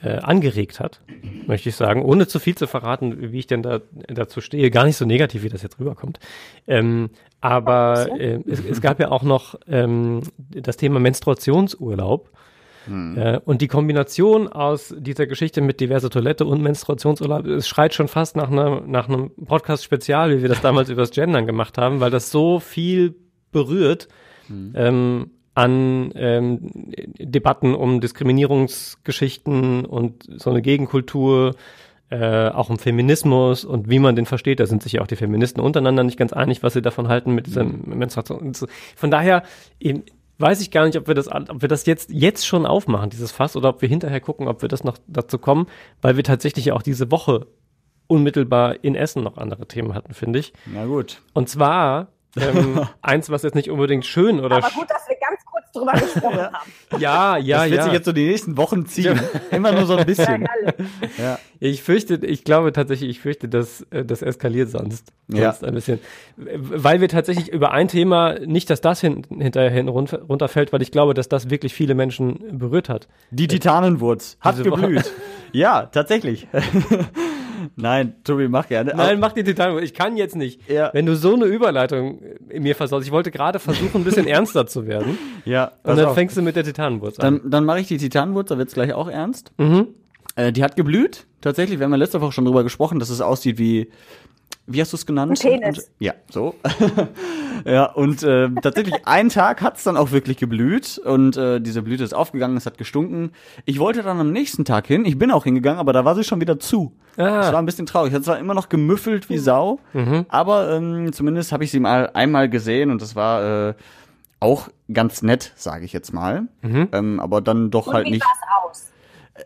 äh, angeregt hat, möchte ich sagen, ohne zu viel zu verraten, wie ich denn da dazu stehe. Gar nicht so negativ, wie das jetzt rüberkommt. Ähm, aber äh, es, es gab ja auch noch ähm, das Thema Menstruationsurlaub. Hm. Äh, und die Kombination aus dieser Geschichte mit diverser Toilette und Menstruationsurlaub, es schreit schon fast nach, einer, nach einem Podcast-Spezial, wie wir das damals übers Gendern gemacht haben, weil das so viel berührt. Hm. Ähm, an ähm, Debatten um Diskriminierungsgeschichten und so eine Gegenkultur, äh, auch um Feminismus und wie man den versteht. Da sind sich ja auch die Feministen untereinander nicht ganz einig, was sie davon halten mit dieser mhm. Menstruation. Von daher eben, weiß ich gar nicht, ob wir das, ob wir das jetzt, jetzt schon aufmachen, dieses Fass, oder ob wir hinterher gucken, ob wir das noch dazu kommen, weil wir tatsächlich ja auch diese Woche unmittelbar in Essen noch andere Themen hatten, finde ich. Na gut. Und zwar ähm, eins, was jetzt nicht unbedingt schön oder. Aber gut, dass drüber gesprochen haben. Ja, ja, das wird ja. sich jetzt so die nächsten Wochen ziehen. Immer nur so ein bisschen. ja. Ich fürchte, ich glaube tatsächlich, ich fürchte, dass äh, das eskaliert sonst. Ja. Sonst ein bisschen. Weil wir tatsächlich über ein Thema, nicht, dass das hin, hinterher hin runter, runterfällt, weil ich glaube, dass das wirklich viele Menschen berührt hat. Die Titanenwurz hat geblüht. ja, tatsächlich. Nein, Tobi, mach gerne. Nein, mach die Titanenwurz. Ich kann jetzt nicht. Ja. Wenn du so eine Überleitung in mir versaust. Ich wollte gerade versuchen, ein bisschen ernster zu werden. Ja. Und dann auf. fängst du mit der Titanenwurz an. Dann, dann mache ich die Titanenwurz, da wird's gleich auch ernst. Mhm. Äh, die hat geblüht. Tatsächlich, wir haben ja letzte Woche schon drüber gesprochen, dass es aussieht wie, wie hast du es genannt? Ein Penis. Und, ja, so. ja, und äh, tatsächlich einen Tag hat's dann auch wirklich geblüht und äh, diese Blüte ist aufgegangen, es hat gestunken. Ich wollte dann am nächsten Tag hin, ich bin auch hingegangen, aber da war sie schon wieder zu. Ah. Das war ein bisschen traurig. Es hat zwar immer noch gemüffelt wie Sau, aber ähm, zumindest habe ich sie mal einmal gesehen und das war äh, auch ganz nett, sage ich jetzt mal. Ähm, aber dann doch Und halt wie nicht. sah's aus?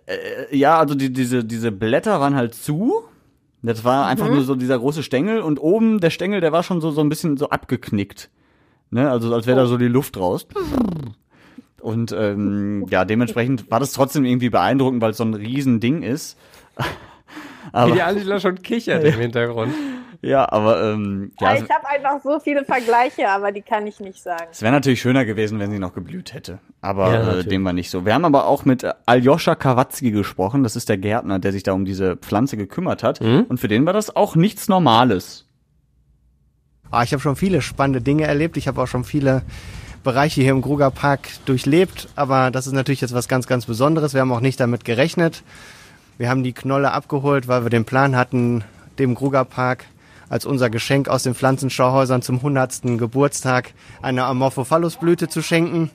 Äh, ja, also die, diese, diese Blätter waren halt zu. Das war einfach nur so dieser große Stängel und oben der Stängel, der war schon so, so ein bisschen so abgeknickt. Ne? Also als wäre da so die Luft raus. Und ähm, ja, dementsprechend war das trotzdem irgendwie beeindruckend, weil es so ein Riesending ist. Wie die Angela schon kichert im Hintergrund. Ja, aber ähm, ja, ich habe einfach so viele Vergleiche, aber die kann ich nicht sagen. es wäre natürlich schöner gewesen, wenn sie noch geblüht hätte. Aber Ja, äh, dem war nicht so. Wir haben aber auch mit äh, Aljoscha Kawatzki gesprochen. Das ist der Gärtner, der sich da um diese Pflanze gekümmert hat. Mhm. Und für den war das auch nichts Normales. Ah, ich habe schon viele spannende Dinge erlebt. Ich habe auch schon viele Bereiche hier im Gruger Park durchlebt. Aber das ist natürlich jetzt was ganz, ganz Besonderes. Wir haben auch nicht damit gerechnet. Wir haben die Knolle abgeholt, weil wir den Plan hatten, dem Gruger Park als unser Geschenk aus den Pflanzenschauhäusern zum 100. Geburtstag eine Amorphophallusblüte zu schenken.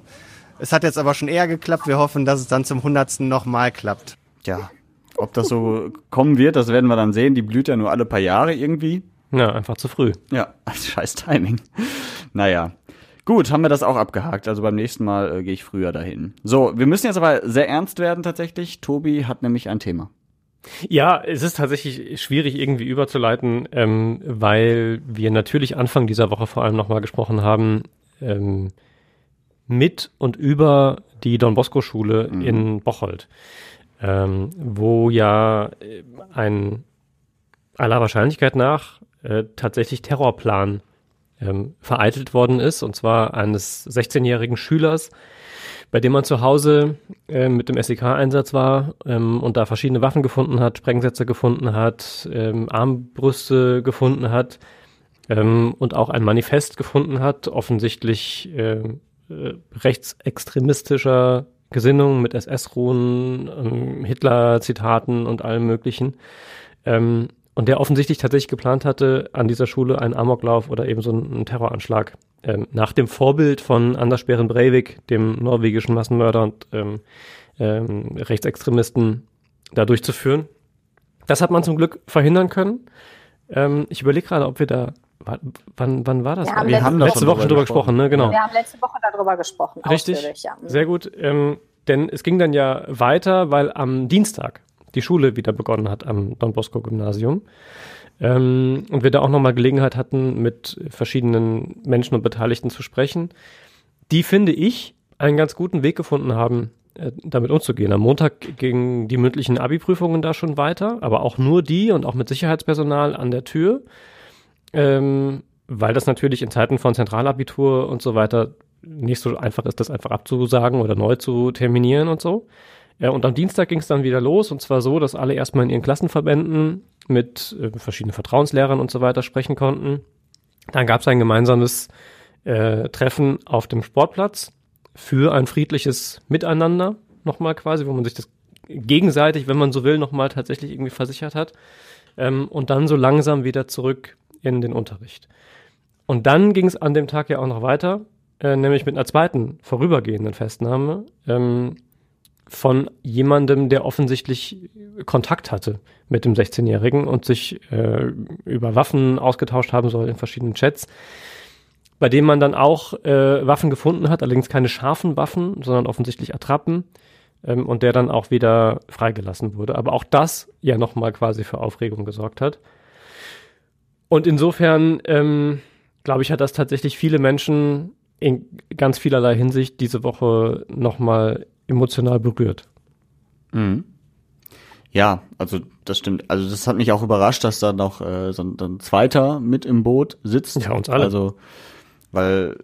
Es hat jetzt aber schon eher geklappt. Wir hoffen, dass es dann zum 100. nochmal klappt. Ja, ob das so kommen wird, das werden wir dann sehen. Die blüht ja nur alle paar Jahre irgendwie. Ja, einfach zu früh. Ja, scheiß Timing. Naja. Gut, haben wir das auch abgehakt. Also beim nächsten Mal äh, gehe ich früher dahin. So, wir müssen jetzt aber sehr ernst werden tatsächlich. Tobi hat nämlich ein Thema. Ja, es ist tatsächlich schwierig irgendwie überzuleiten, ähm, weil wir natürlich Anfang dieser Woche vor allem nochmal gesprochen haben ähm, mit und über die Don Bosco Schule in Bocholt, ähm, wo ja äh, ein aller Wahrscheinlichkeit nach äh, tatsächlich Terrorplan ähm, vereitelt worden ist, und zwar eines 16-jährigen Schülers, bei dem man zu Hause äh, mit dem SEK-Einsatz war ähm, und da verschiedene Waffen gefunden hat, Sprengsätze gefunden hat, ähm, Armbrüste gefunden hat ähm, und auch ein Manifest gefunden hat, offensichtlich ähm, äh, rechtsextremistischer Gesinnung mit SS-Ruhen, ähm, Hitler-Zitaten und allem Möglichen. Ähm, und der offensichtlich tatsächlich geplant hatte, an dieser Schule einen Amoklauf oder eben so einen Terroranschlag ähm, nach dem Vorbild von Anders Behren Breivik, dem norwegischen Massenmörder und ähm, ähm, Rechtsextremisten, da durchzuführen. Das hat man zum Glück verhindern können. Ähm, ich überlege gerade, ob wir da, wa- wann, wann war das? Wir haben Wir letzte, haben letzte Woche schon drüber gesprochen, ne? Genau. wir haben letzte Woche darüber gesprochen. Richtig, ja. sehr gut. Ähm, denn es ging dann ja weiter, weil am Dienstag die Schule wieder begonnen hat am Don Bosco Gymnasium. Ähm, und wir da auch nochmal Gelegenheit hatten, mit verschiedenen Menschen und Beteiligten zu sprechen, die, finde ich, einen ganz guten Weg gefunden haben, äh, damit umzugehen. Am Montag gingen die mündlichen Abi-Prüfungen da schon weiter, aber auch nur die und auch mit Sicherheitspersonal an der Tür, ähm, weil das natürlich in Zeiten von Zentralabitur und so weiter nicht so einfach ist, das einfach abzusagen oder neu zu terminieren und so. Ja, und am Dienstag ging es dann wieder los und zwar so, dass alle erstmal in ihren Klassenverbänden mit äh, verschiedenen Vertrauenslehrern und so weiter sprechen konnten. Dann gab es ein gemeinsames äh, Treffen auf dem Sportplatz für ein friedliches Miteinander nochmal quasi, wo man sich das gegenseitig, wenn man so will, nochmal tatsächlich irgendwie versichert hat. Ähm, und dann so langsam wieder zurück in den Unterricht. Und dann ging es an dem Tag ja auch noch weiter, äh, nämlich mit einer zweiten vorübergehenden Festnahme ähm, von jemandem, der offensichtlich Kontakt hatte mit dem 16-Jährigen und sich äh, über Waffen ausgetauscht haben soll in verschiedenen Chats, bei dem man dann auch äh, Waffen gefunden hat, allerdings keine scharfen Waffen, sondern offensichtlich Attrappen ähm, und der dann auch wieder freigelassen wurde. Aber auch das ja nochmal quasi für Aufregung gesorgt hat. Und insofern, ähm, glaube ich, hat das tatsächlich viele Menschen in ganz vielerlei Hinsicht diese Woche nochmal emotional berührt. Mhm. Ja, also das stimmt. Also das hat mich auch überrascht, dass da noch äh, so ein, ein zweiter mit im Boot sitzt. Ja, uns alle. Also, weil.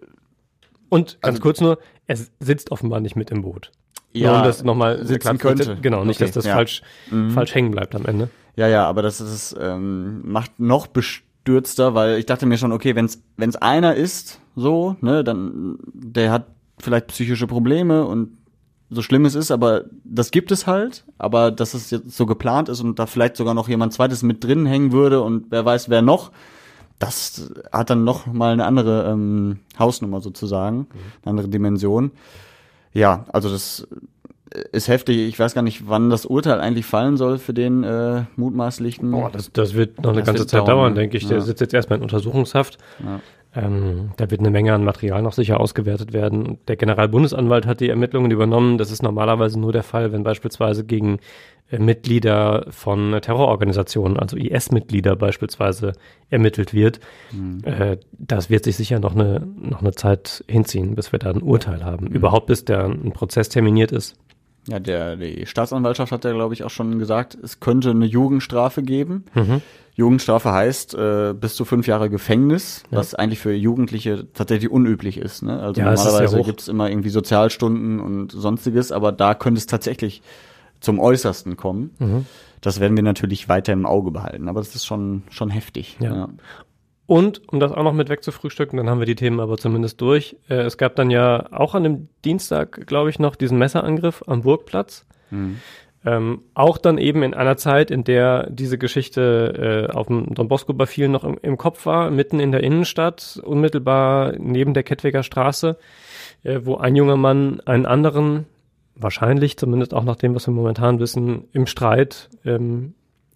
Und ganz also, kurz nur, er sitzt offenbar nicht mit im Boot. Ja, nur um das nochmal sitzen könnte. Genau, nicht, Okay, dass das ja. falsch, Mhm. falsch hängen bleibt am Ende. Ja, ja, aber das ist ähm, macht noch bestürzter, weil ich dachte mir schon, okay, wenn's wenn's einer ist, so, ne, dann der hat vielleicht psychische Probleme und so schlimm es ist, aber das gibt es halt, aber dass es jetzt so geplant ist und da vielleicht sogar noch jemand zweites mit drin hängen würde und wer weiß wer noch, das hat dann noch mal eine andere ähm, Hausnummer sozusagen, eine andere Dimension. Ja, also das ist heftig. Ich weiß gar nicht, wann das Urteil eigentlich fallen soll für den äh, mutmaßlichen. Boah, das, das wird noch eine ganze Zeit dauern, ne? denke ich. Der Ja. sitzt jetzt erstmal in Untersuchungshaft. Ja. Ähm, da wird eine Menge an Material noch sicher ausgewertet werden. Der Generalbundesanwalt hat die Ermittlungen übernommen. Das ist normalerweise nur der Fall, wenn beispielsweise gegen äh, Mitglieder von äh, Terrororganisationen, also IS-Mitglieder beispielsweise, ermittelt wird. Mhm. Äh, das wird sich sicher noch eine, noch eine Zeit hinziehen, bis wir da ein Urteil haben. Überhaupt bis der ein Prozess terminiert ist. Ja, der, die Staatsanwaltschaft hat ja, glaube ich, auch schon gesagt, es könnte eine Jugendstrafe geben. Mhm. Jugendstrafe heißt äh, bis zu fünf Jahre Gefängnis, Ja. was eigentlich für Jugendliche tatsächlich unüblich ist. Ne? Also Ja, normalerweise gibt's immer irgendwie Sozialstunden und sonstiges, aber da könnte es tatsächlich zum Äußersten kommen. Mhm. Das werden wir natürlich weiter im Auge behalten, aber das ist schon, schon heftig. Ja. Und, um das auch noch mit wegzufrühstücken, dann haben wir die Themen aber zumindest durch. Äh, es gab dann ja auch an dem Dienstag, glaube ich, noch diesen Messerangriff am Burgplatz. Mhm. Ähm, auch dann eben in einer Zeit, in der diese Geschichte äh, auf dem Don Bosco bei vielen noch im, im Kopf war, mitten in der Innenstadt, unmittelbar neben der Kettwiger Straße, äh, wo ein junger Mann einen anderen, wahrscheinlich, zumindest auch nach dem, was wir momentan wissen, im Streit ähm,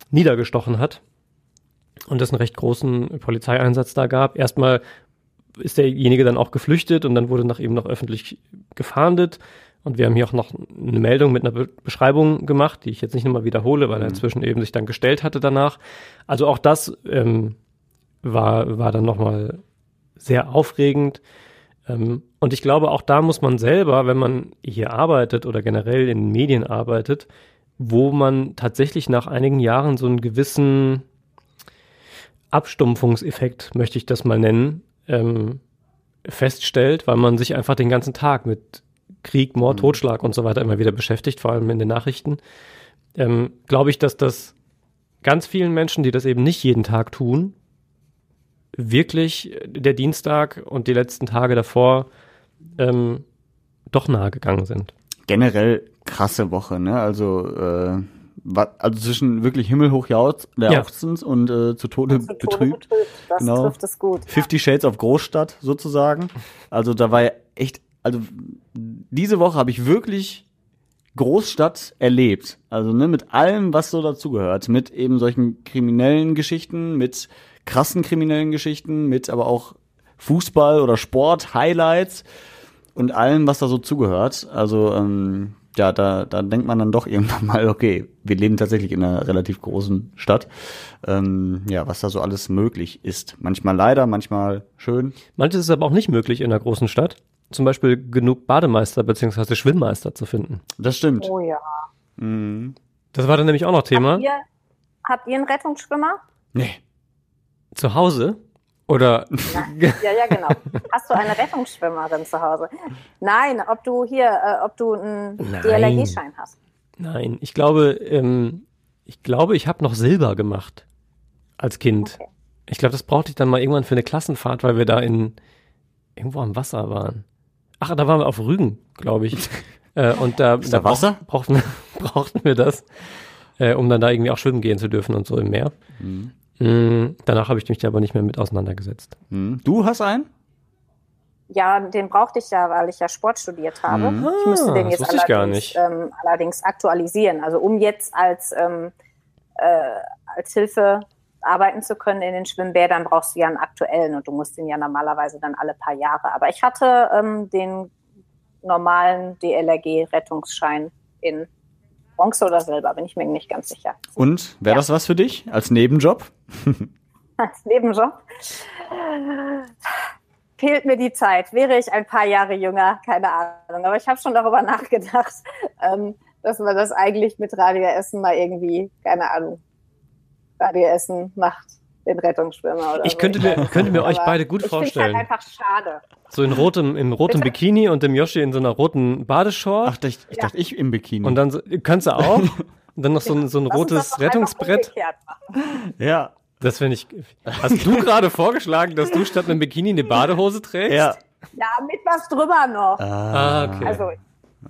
niedergestochen hat und es einen recht großen Polizeieinsatz da gab. Erstmal ist derjenige dann auch geflüchtet und dann wurde nach ihm noch öffentlich gefahndet. Und wir haben hier auch noch eine Meldung mit einer Be Beschreibung gemacht, die ich jetzt nicht nochmal wiederhole, weil er inzwischen eben sich dann gestellt hatte danach. Also auch das ähm, war, war dann nochmal sehr aufregend. Ähm, und ich glaube, auch da muss man selber, wenn man hier arbeitet oder generell in den Medien arbeitet, wo man tatsächlich nach einigen Jahren so einen gewissen Abstumpfungseffekt, möchte ich das mal nennen, ähm, feststellt, weil man sich einfach den ganzen Tag mit Krieg, Mord, Totschlag und so weiter immer wieder beschäftigt, vor allem in den Nachrichten, ähm, glaube ich, dass das ganz vielen Menschen, die das eben nicht jeden Tag tun, wirklich der Dienstag und die letzten Tage davor ähm, doch nahe gegangen sind. Generell krasse Woche, ne? Also, äh, also zwischen wirklich himmelhoch jauz- jauchzend und äh, zu Tode Zu Tode betrübt. betrübt. Das Genau. trifft es gut. Fifty Shades of Großstadt sozusagen. Also da war ja echt, also diese Woche habe ich wirklich Großstadt erlebt. Also ne, mit allem, was so dazugehört. Mit eben solchen kriminellen Geschichten, mit krassen kriminellen Geschichten, mit aber auch Fußball oder Sport, Highlights und allem, was da so zugehört. Also ähm, ja, da, da denkt man dann doch irgendwann mal, okay, wir leben tatsächlich in einer relativ großen Stadt. Ähm, ja, was da so alles möglich ist. Manchmal leider, manchmal schön. Manches ist aber auch nicht möglich in einer großen Stadt. Zum Beispiel genug Bademeister bzw. Schwimmmeister zu finden. Das stimmt. Oh ja. Mhm. Das war dann nämlich auch noch Thema. Ihr, habt ihr einen Rettungsschwimmer? Nee. Zu Hause? Oder Ja, ja, genau. Hast du eine Rettungsschwimmerin zu Hause? Nein, ob du hier, äh, ob du einen. DLRG-Schein hast. Nein, ich glaube, ähm, ich glaube, ich habe noch Silber gemacht als Kind. Ich glaube, das brauchte ich dann mal irgendwann für eine Klassenfahrt, weil wir da in irgendwo am Wasser waren. Ach, da waren wir auf Rügen, glaube ich. Äh, und da, Ist da da Wasser? Brauch, brauchten, brauchten wir das, äh, um dann da irgendwie auch schwimmen gehen zu dürfen und so im Meer. Mhm. Mm, danach habe ich mich da aber nicht mehr mit auseinandergesetzt. Hm. Du hast einen? Ja, den brauchte ich ja, weil ich ja Sport studiert habe. Mhm. Ich müsste Ah, den jetzt allerdings, nicht. ähm, allerdings aktualisieren. Also um jetzt als, ähm, äh, als Hilfe arbeiten zu können in den Schwimmbädern, brauchst du ja einen aktuellen und du musst den ja normalerweise dann alle paar Jahre. Aber ich hatte ähm, den normalen DLRG-Rettungsschein in Bronze oder Silber, bin ich mir nicht ganz sicher. Und wäre das was für dich als Nebenjob? als Nebenjob. Fehlt mir die Zeit. Wäre ich ein paar Jahre jünger, keine Ahnung. Aber ich habe schon darüber nachgedacht, ähm, dass man das eigentlich mit Radio Essen mal irgendwie, keine Ahnung, Radio Essen macht den Rettungsschwimmer oder Ich so. könnte mir, könnte mir euch beide gut ich find's vorstellen. Halt einfach schade. So in rotem, in rotem Bitte? Bikini und dem Yoshi in so einer roten Badeshort. Ach, ich, ich dachte, ich im Bikini. Und dann so, kannst du auch. Und dann noch so ein, so ein Lass rotes Rettungsbrett. ja. Das finde ich. Hast du gerade vorgeschlagen, dass du statt einem Bikini eine Badehose trägst? Ja. Ja, mit was drüber noch. Ah, okay. Also,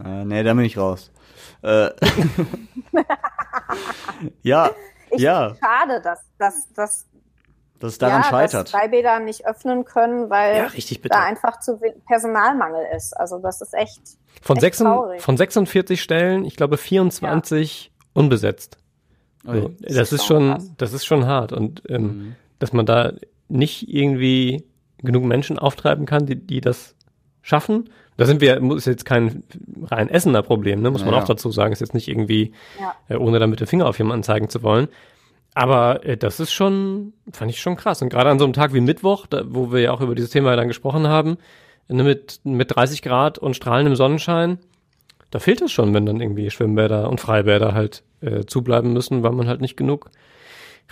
Äh, nee, da bin ich raus. Äh, ja, ich ja, schade, dass, dass, dass dass es daran ja, scheitert. dass Freibäder nicht öffnen können, weil Ja, richtig da einfach zu Personalmangel ist. Also das ist echt, Von, echt sechs, traurig. von 46 Stellen, ich glaube 24 unbesetzt. So, Ui. das ist schon, das ist schon hart. Und ähm, Mhm. dass man da nicht irgendwie genug Menschen auftreiben kann, die, die das schaffen. Da sind wir, ist jetzt kein rein Essener Problem, ne? muss man Ja, auch dazu sagen. Ist jetzt nicht irgendwie, Ja. äh, ohne da mit dem Finger auf jemanden zeigen zu wollen. Aber äh, das ist schon, fand ich schon krass. Und gerade an so einem Tag wie Mittwoch, da, wo wir ja auch über dieses Thema dann gesprochen haben, ne, mit, mit 30 Grad und strahlendem Sonnenschein, da fehlt es schon, wenn dann irgendwie Schwimmbäder und Freibäder halt äh, zubleiben müssen, weil man halt nicht genug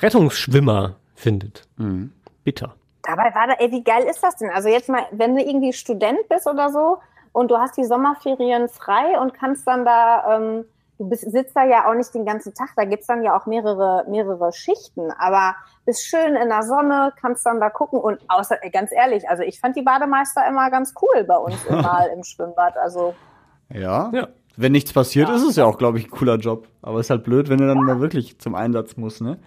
Rettungsschwimmer findet. Mhm. Bitter. Dabei war da, ey, wie geil ist das denn? Also jetzt mal, wenn du irgendwie Student bist oder so und du hast die Sommerferien frei und kannst dann da, ähm, du bist, sitzt da ja auch nicht den ganzen Tag, da gibt's dann ja auch mehrere, mehrere Schichten, aber bist schön in der Sonne, kannst dann da gucken und außer, ey, ganz ehrlich, also ich fand die Bademeister immer ganz cool bei uns mal im Schwimmbad, also Ja. Ja. Wenn nichts passiert, ist es ja auch, glaube ich, ein cooler Job. Aber ist halt blöd, wenn er dann mal wirklich zum Einsatz muss, ne?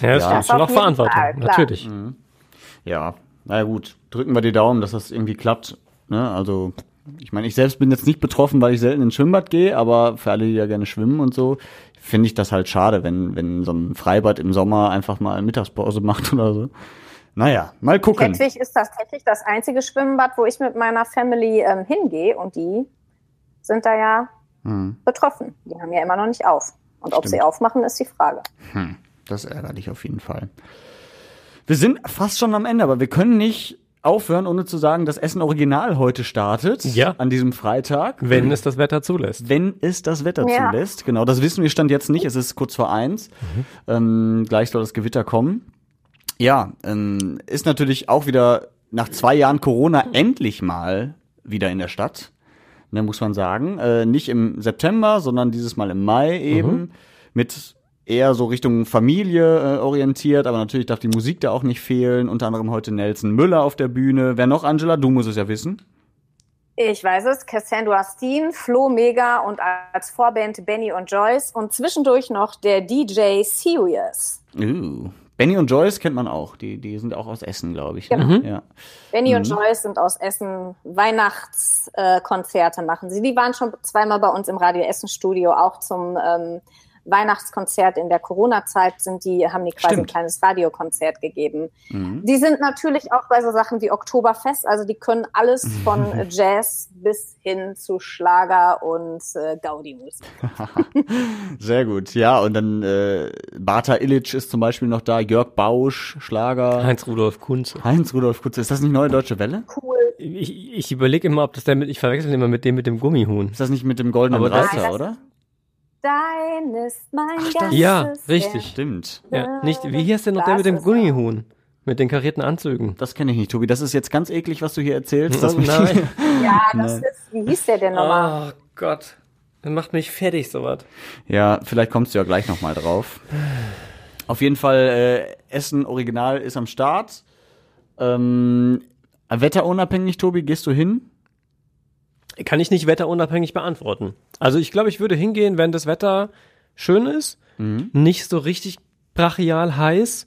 Ja, das Ja. Das Schon auch Verantwortung, Fall, klar. natürlich. Ja, naja gut, drücken wir die Daumen, dass das irgendwie klappt. Ne? Also, ich meine, ich selbst bin jetzt nicht betroffen, weil ich selten ins Schwimmbad gehe, aber für alle, die ja gerne schwimmen und so, finde ich das halt schade, wenn, wenn so ein Freibad im Sommer einfach mal Mittagspause macht oder so. Naja, mal gucken. Tettich ist das Tettich das einzige Schwimmbad, wo ich mit meiner Family ähm, hingehe und die sind da ja Hm, betroffen. Die haben ja immer noch nicht auf. Und ob Stimmt. sie aufmachen, ist die Frage. hm, das ärgert dich auf jeden Fall. Wir sind fast schon am Ende, aber wir können nicht aufhören, ohne zu sagen, dass Essen Original heute startet. Ja. An diesem Freitag. Wenn es das Wetter zulässt. Wenn es das Wetter Ja. zulässt. Genau, das wissen wir Stand jetzt nicht. Es ist kurz vor eins. Ähm, gleich soll das Gewitter kommen. Ja, ähm, ist natürlich auch wieder nach zwei Jahren Corona endlich mal wieder in der Stadt. Ne, muss man sagen. Äh, nicht im September, sondern dieses Mal im Mai eben. Mit eher so Richtung Familie äh, orientiert, aber natürlich darf die Musik da auch nicht fehlen. Unter anderem heute Nelson Müller auf der Bühne. Wer noch, Angela? Du musst es ja wissen. Ich weiß es, Cassandra Steen, Flo Mega und als Vorband Benny und Joyce und zwischendurch noch der DJ Serious. Uh. Benny und Joyce kennt man auch. Die, die sind auch aus Essen, glaube ich. Genau. Ne? Ja. Benny und Mhm. Joyce sind aus Essen, Weihnachtskonzerte äh, machen sie. Die waren schon zweimal bei uns im Radio Essen Studio, auch zum ähm, Weihnachtskonzert in der Corona-Zeit sind die, haben die quasi Stimmt. ein kleines Radiokonzert gegeben. Mhm. Die sind natürlich auch bei so Sachen wie Oktoberfest, also die können alles von Jazz bis hin zu Schlager und äh, Gaudi-Musik. Sehr gut. Ja, und dann äh, Bata Illich ist zum Beispiel noch da, Jörg Bausch, Schlager. Heinz Rudolf Kunze. Heinz Rudolf Kutze. Ist das nicht Neue Deutsche Welle? Cool. Ich, ich überlege immer, ob das der mit, ich verwechsel immer mit dem mit dem Gummihuhn. Ist das nicht mit dem goldenen Reiter, oder? Dein ist mein ganzes Ja, richtig. Stimmt. Ja, nicht, wie hieß denn noch der mit dem. Gummihuhn? Mit den karierten Anzügen. Das kenne ich nicht, Tobi. Das ist jetzt ganz eklig, was du hier erzählst. Das Oh nein. Ja, das Nein. ist, wie hieß der denn nochmal? Oh Gott. Das macht mich fertig, sowas. Ja, vielleicht kommst du ja gleich noch mal drauf. Auf jeden Fall, äh, Essen Original ist am Start. Ähm, wetterunabhängig, Tobi, gehst du hin? Kann ich nicht wetterunabhängig beantworten. Also ich glaube, ich würde hingehen, wenn das Wetter schön ist, Mhm. nicht so richtig brachial heiß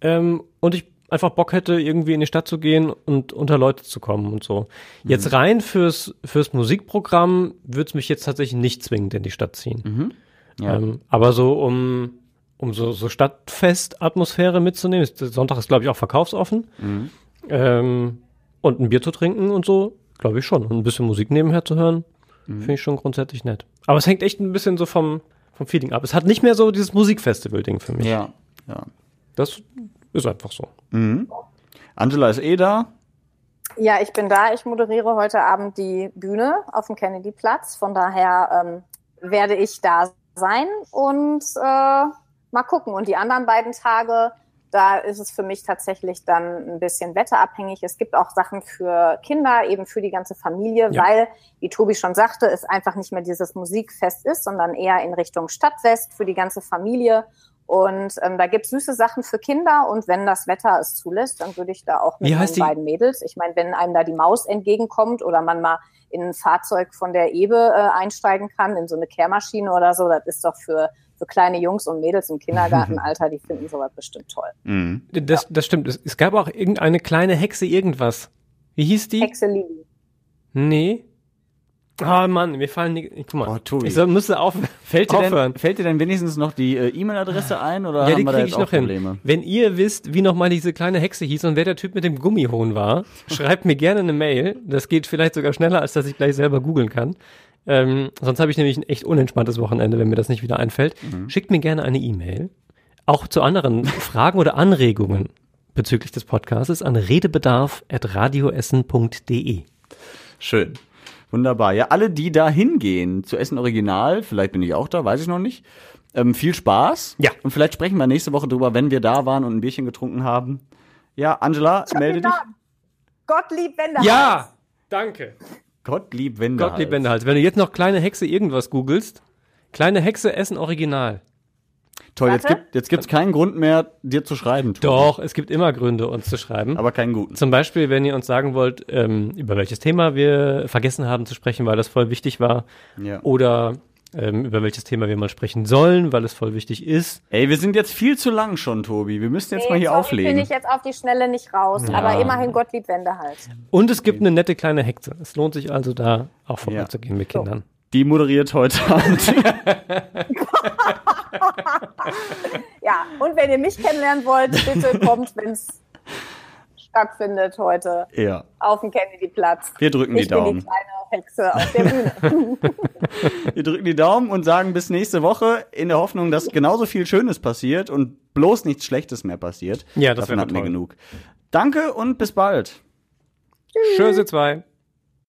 ähm, und ich einfach Bock hätte, irgendwie in die Stadt zu gehen und unter Leute zu kommen und so. Jetzt Mhm. rein fürs, fürs Musikprogramm würde es mich jetzt tatsächlich nicht zwingend in die Stadt ziehen. Mhm. Ja. Ähm, aber so um, um so, so Stadtfest-Atmosphäre mitzunehmen, Sonntag ist glaube ich auch verkaufsoffen. Mhm. Ähm, und ein Bier zu trinken und so, glaube ich schon. Und ein bisschen Musik nebenher zu hören, Mhm. finde ich schon grundsätzlich nett. Aber es hängt echt ein bisschen so vom, vom Feeling ab. Es hat nicht mehr so dieses Musikfestival-Ding für mich. Ja, ja. Das ist einfach so. Mhm. Angela ist eh da. Ja, ich bin da. Ich moderiere heute Abend die Bühne auf dem Kennedy-Platz. Von daher ähm, werde ich da sein und äh, mal gucken. Und die anderen beiden Tage, da ist es für mich tatsächlich dann ein bisschen wetterabhängig. Es gibt auch Sachen für Kinder, eben für die ganze Familie, Ja. weil, wie Tobi schon sagte, es einfach nicht mehr dieses Musikfest ist, sondern eher in Richtung Stadtwest für die ganze Familie. Und ähm, da gibt's süße Sachen für Kinder und wenn das Wetter es zulässt, dann würde ich da auch mit die- beiden Mädels. Ich meine, wenn einem da die Maus entgegenkommt oder man mal in ein Fahrzeug von der Ebe äh, einsteigen kann, in so eine Kehrmaschine oder so, das ist doch für, für kleine Jungs und Mädels im Kindergartenalter, die finden sowas bestimmt toll. Mhm. Das, das stimmt. Es, es gab auch irgendeine kleine Hexe irgendwas. Wie hieß die? Hexe Lili. Nee. Ah Mann, mir fallen die. Guck mal. Oh, Tobi. Ich soll, müsste auf, Fällt dir, aufhören. denn, fällt dir denn wenigstens noch die äh, E-Mail-Adresse ein oder ja, haben die wir da kriege jetzt ich noch auch hin. Probleme? Wenn ihr wisst, wie nochmal diese kleine Hexe hieß und wer der Typ mit dem Gummihohn war, schreibt mir gerne eine Mail. Das geht vielleicht sogar schneller, als dass ich gleich selber googeln kann. Ähm, sonst habe ich nämlich ein echt unentspanntes Wochenende, wenn mir das nicht wieder einfällt. Mhm. Schickt mir gerne eine E-Mail. Auch zu anderen Fragen oder Anregungen bezüglich des Podcasts an redebedarf.radioessen.de. Schön. Wunderbar. Ja, alle, die da hingehen zu Essen Original, vielleicht bin ich auch da, weiß ich noch nicht. Ähm, viel Spaß. Ja. Und vielleicht sprechen wir nächste Woche drüber, wenn wir da waren und ein Bierchen getrunken haben. Ja, Angela, melde dich. Gottlieb Wendehals. Ja, danke. Gottlieb Wendehals. Gottlieb Wendehals. Wenn du jetzt noch kleine Hexe irgendwas googelst, kleine Hexe Essen Original. Toll, jetzt gibt jetzt gibt's keinen Grund mehr, dir zu schreiben. Tobi. Doch, es gibt immer Gründe, uns zu schreiben. Aber keinen guten. Zum Beispiel, wenn ihr uns sagen wollt, ähm, über welches Thema wir vergessen haben zu sprechen, weil das voll wichtig war. Ja. Oder ähm, über welches Thema wir mal sprechen sollen, weil es voll wichtig ist. Ey, wir sind jetzt viel zu lang schon, Tobi. Wir müssen jetzt Nee, mal hier sorry, auflegen. bin ich jetzt auf die Schnelle nicht raus, Ja. aber immerhin Gottlieb Wendehals. Und es gibt eine nette kleine Hexe. Es lohnt sich also da auch vorbeizugehen mit Kindern. Die moderiert heute Abend. Ja, und wenn ihr mich kennenlernen wollt, bitte kommt, wenn es stattfindet heute ja. auf dem Kennedy-Platz. Wir drücken die ich bin Daumen. die kleine Hexe auf der Bühne. Wir drücken die Daumen und sagen bis nächste Woche in der Hoffnung, dass genauso viel Schönes passiert und bloß nichts Schlechtes mehr passiert. Ja, das Davon wäre hatten wir genug. Danke und bis bald. Tschüss, ihr zwei.